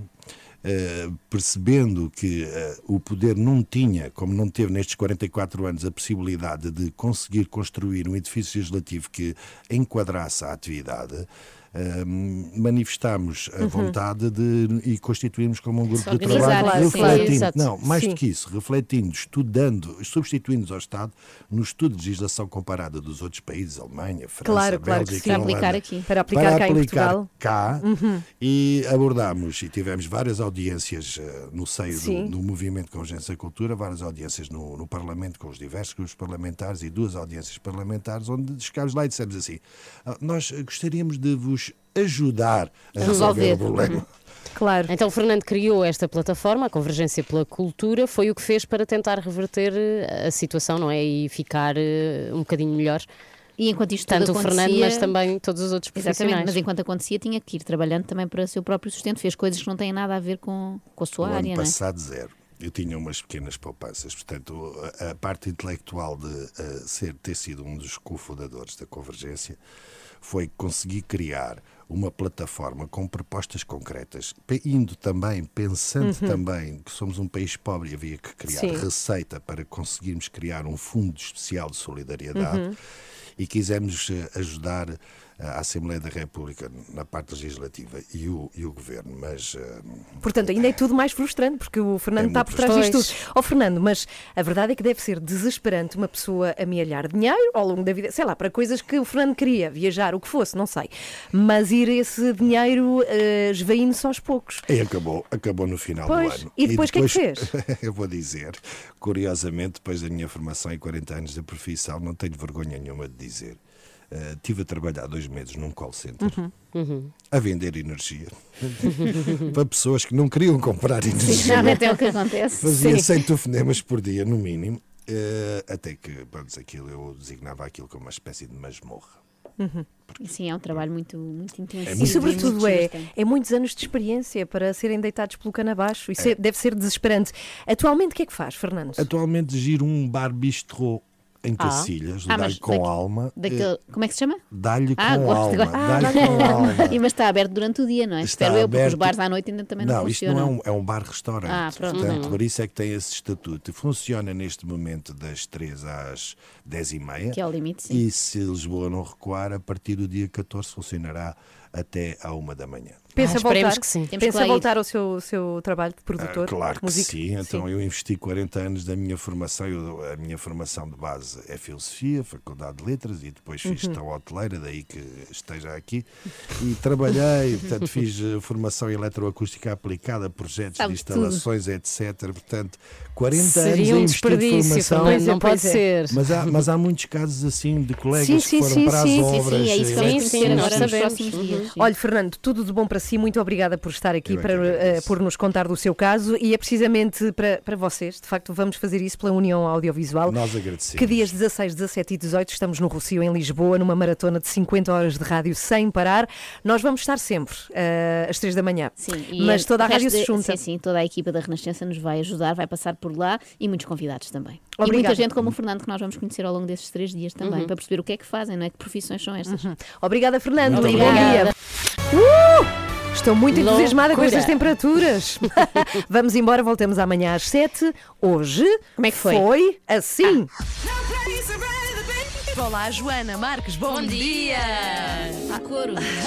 percebendo que eh, o poder não tinha, como não teve nestes 44 anos, a possibilidade de conseguir construir um edifício legislativo que enquadrasse a atividade, manifestámos a Uhum. vontade de e constituímos como um grupo de trabalho sim. refletindo, Exato. não, mais Sim. do que isso, refletindo, estudando, substituindo ao Estado no estudo de legislação comparada dos outros países, Alemanha, França, Claro, claro que Bélgica, sim. Para Holanda, aplicar aqui. Para aplicar cá em Portugal. cá, Uhum. e abordámos e tivemos várias audiências eh, no seio Sim. do, do movimento Convergência Cultura, várias audiências no, no Parlamento com os diversos grupos parlamentares e duas audiências parlamentares onde chegámos lá e dissemos assim, "Ah, nós eh, gostaríamos de vos ajudar a resolver, o problema. Claro. Então o Fernando criou esta plataforma, a Convergência pela Cultura, foi o que fez para tentar reverter eh, a situação, não é? E ficar eh, um bocadinho melhor. E enquanto isto Tanto tudo o Fernando, acontecia- mas também todos os outros Exatamente, profissionais. mas enquanto acontecia tinha que ir trabalhando também para o seu próprio sustento, fez coisas que não têm nada a ver com, com a sua No área, ano não é? passado, zero. Eu tinha umas pequenas poupanças, portanto, a, parte intelectual de eh, ser, ter sido um dos cofundadores da Convergência foi conseguir criar uma plataforma com propostas concretas, indo também, pensando Uhum. também que somos um país pobre e havia que criar Sim. receita para conseguirmos criar um fundo especial de solidariedade Uhum. e quisemos eh, ajudar a Assembleia da República na parte legislativa e o, e o Governo, mas eh, Portanto, ainda é tudo mais frustrante, porque o Fernando É está por trás disto tudo. Ó Fernando, mas a verdade é que deve ser desesperante uma pessoa amealhar dinheiro ao longo da vida, sei lá, para coisas que o Fernando queria, viajar, o que fosse, não sei. Mas ir esse dinheiro uh, esvaindo-se aos poucos. E acabou, acabou no final Pois, do ano. e depois o que é que fez? [laughs] eu vou dizer, curiosamente, depois da minha formação e 40 anos de profissão, não tenho vergonha nenhuma de dizer. Eh, tive a trabalhar dois meses num call center Uhum. a vender energia [laughs] para pessoas que não queriam comprar energia. Geralmente é o que acontece. Fazia Sim. 100 telefonemas por dia, no mínimo, eh, até que, pronto, aquilo, eu designava aquilo como uma espécie de masmorra. Sim, é um trabalho muito, muito intensivo. E sobretudo muito é, é muitos anos de experiência para serem deitados pelo cano abaixo. Isso É. é- deve ser desesperante. Atualmente o que é que faz, Fernando? Atualmente giro um bar bistrô em Ah. Cacilhas, Ah, dá-lhe com daqui- alma. Daquele, eh, como é que se chama? Dá-lhe com Ah, gosto de- alma. Ah, dá-lhe com alma. [laughs] E, mas está aberto durante o dia, não é? Está Espero eu, porque os aberto- bares à noite ainda também não, não isto funcionam. não é um, é um bar-restaurante. Ah, pronto. Portanto, Uhum. por isso é que tem esse estatuto. Funciona neste momento das 3 às 10 e meia. Que é o limite, sim. E se Lisboa não recuar, a partir do dia 14 funcionará até à 1 da manhã. Pensa Ah, voltar, que sim. Temos que pensa ir. voltar ao seu, seu trabalho de produtor? Ah, claro que sim. Então eu investi 40 anos da minha formação. Eu- a minha formação de base é filosofia, faculdade de letras e depois fiz Uhum. gestão hoteleira, daí que esteja aqui. E trabalhei, portanto [laughs] fiz eh, formação eletroacústica aplicada projetos Sabe de instalações, etc. Portanto, 40 Seria anos a um investir de desperdício, formação. Fernando, não pode ser. Mas há, mas há muitos casos assim de colegas Sim, que sim, foram sim, para sim, as sim, sim, obras. é isso que vamos nós agora nos sabemos. próximos dias. sim. Olha, Fernando, tudo de bom para si. Muito obrigada por estar aqui, é para, agradeço. por nos contar do seu caso. E é precisamente para, para vocês. De facto, vamos fazer isso pela União Audiovisual. Nós agradecemos. Que dias 16, 17 e 18 estamos no Rocio, em Lisboa, numa maratona de 50 horas de rádio sem parar. Nós vamos estar sempre eh, às 3 da manhã. Sim, e Mas toda a rádio se de- junta. Sim, sim, toda a equipa da Renascença nos vai ajudar, vai passar por lá e muitos convidados também. E Obrigada. muita gente como o Fernando que nós vamos conhecer ao longo desses três dias também, para perceber o que é que fazem, não é? Que profissões são estas. Obrigada, Fernando. E bom obrigada. dia. Uh! Estou muito entusiasmada com Loucura. estas temperaturas. [laughs] Vamos embora, voltamos amanhã às 7. Hoje Como é que foi? foi assim. Olá, Joana Marques, bom, Bom dia! Há coro. [laughs]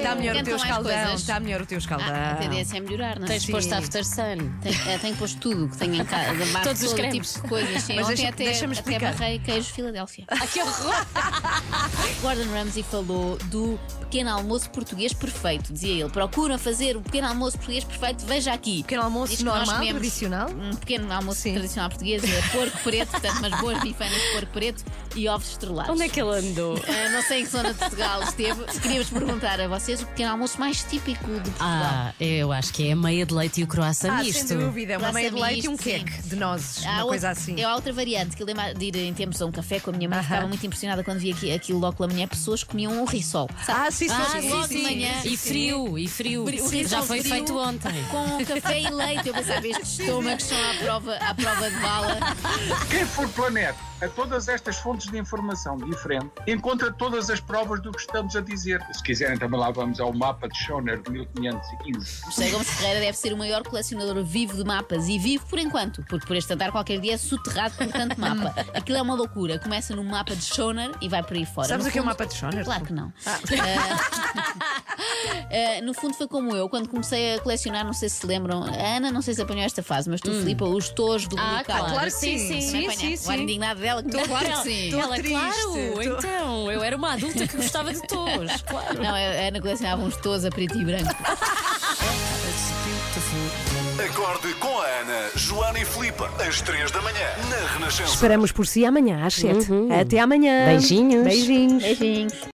Está melhor o Cantam teu mais escaldão. coisas. Está melhor o teu escaldão. Ah, a tendência é melhorar, não é? Tens Sim. posto after sun. Tenho, eh, tenho posto tudo que tenho em casa, Todos os todo cremes. tipo de coisas. Sim, Mas ontem deixa- até, deixa-me até explicar. barrei queijo Filadélfia. Ah, que horror! [laughs] Gordon Ramsay falou do pequeno almoço português perfeito. Dizia ele: procura fazer o pequeno almoço português perfeito, veja aqui. Pequeno almoço Diz que nós normal, comemos tradicional? Um pequeno almoço tradicional português, é porco preto, portanto, umas boas bifanas de porco preto e ovos estrelados. Onde é que ele andou? [laughs] Ah, não sei em que zona de Portugal esteve. Queríamos perguntar a vocês o pequeno almoço mais típico de Portugal. Ah, eu acho que é a meia de leite e o croissant Ah, misto. sem dúvida. Uma Croissant meia de leite e um misto, sim. queque de nozes. Há uma outra- coisa assim. É outra variante que eu lembro de ir em tempos a um café com a minha mãe. Ficava muito impressionada quando via aqui, aquilo logo pela manhã. Pessoas comiam um rissol. sabe? Ah, sim, sim, Ah, sim, sim, logo de sim. manhã. E frio, e frio. Frio, o Já foi frio feito ontem. Com café e leite. Eu pensava, estes estômagos são à prova, à prova de bala. Quem for pela net a todas estas fontes de informação diferente, encontra todas as provas do que estamos a dizer. Se quiserem, também lá vamos ao mapa de Schoner de 1515. José Gomes Ferreira deve ser o maior colecionador vivo de mapas e vivo por enquanto, porque por este andar qualquer dia é soterrado por tanto mapa. [laughs] Aquilo é uma loucura. Começa no mapa de Schoner e vai por aí fora. Sabes No o que é o fundo- mapa de Schoner? Claro que não. Uh, [laughs] no fundo foi como eu, quando comecei a colecionar, não sei se se lembram, a Ana, não sei se apanhou esta fase, mas tu, Filipa, os tojos do Ah, claro, Claro que sim, sim, sim. sim, Também sim, apanhar. O ar sim. indignado dela, que claro que sim. Ela, triste, claro, tô- então, eu era uma adulta que gostava de tos, [laughs] claro. Não, a Ana colecionava uns tojos a preto e branco. Acorde com a Ana, Joana e Filipe, às 3 da manhã, na Renascença. Esperamos por si amanhã às 7. Até amanhã. Beijinhos. Beijinhos. Beijinhos.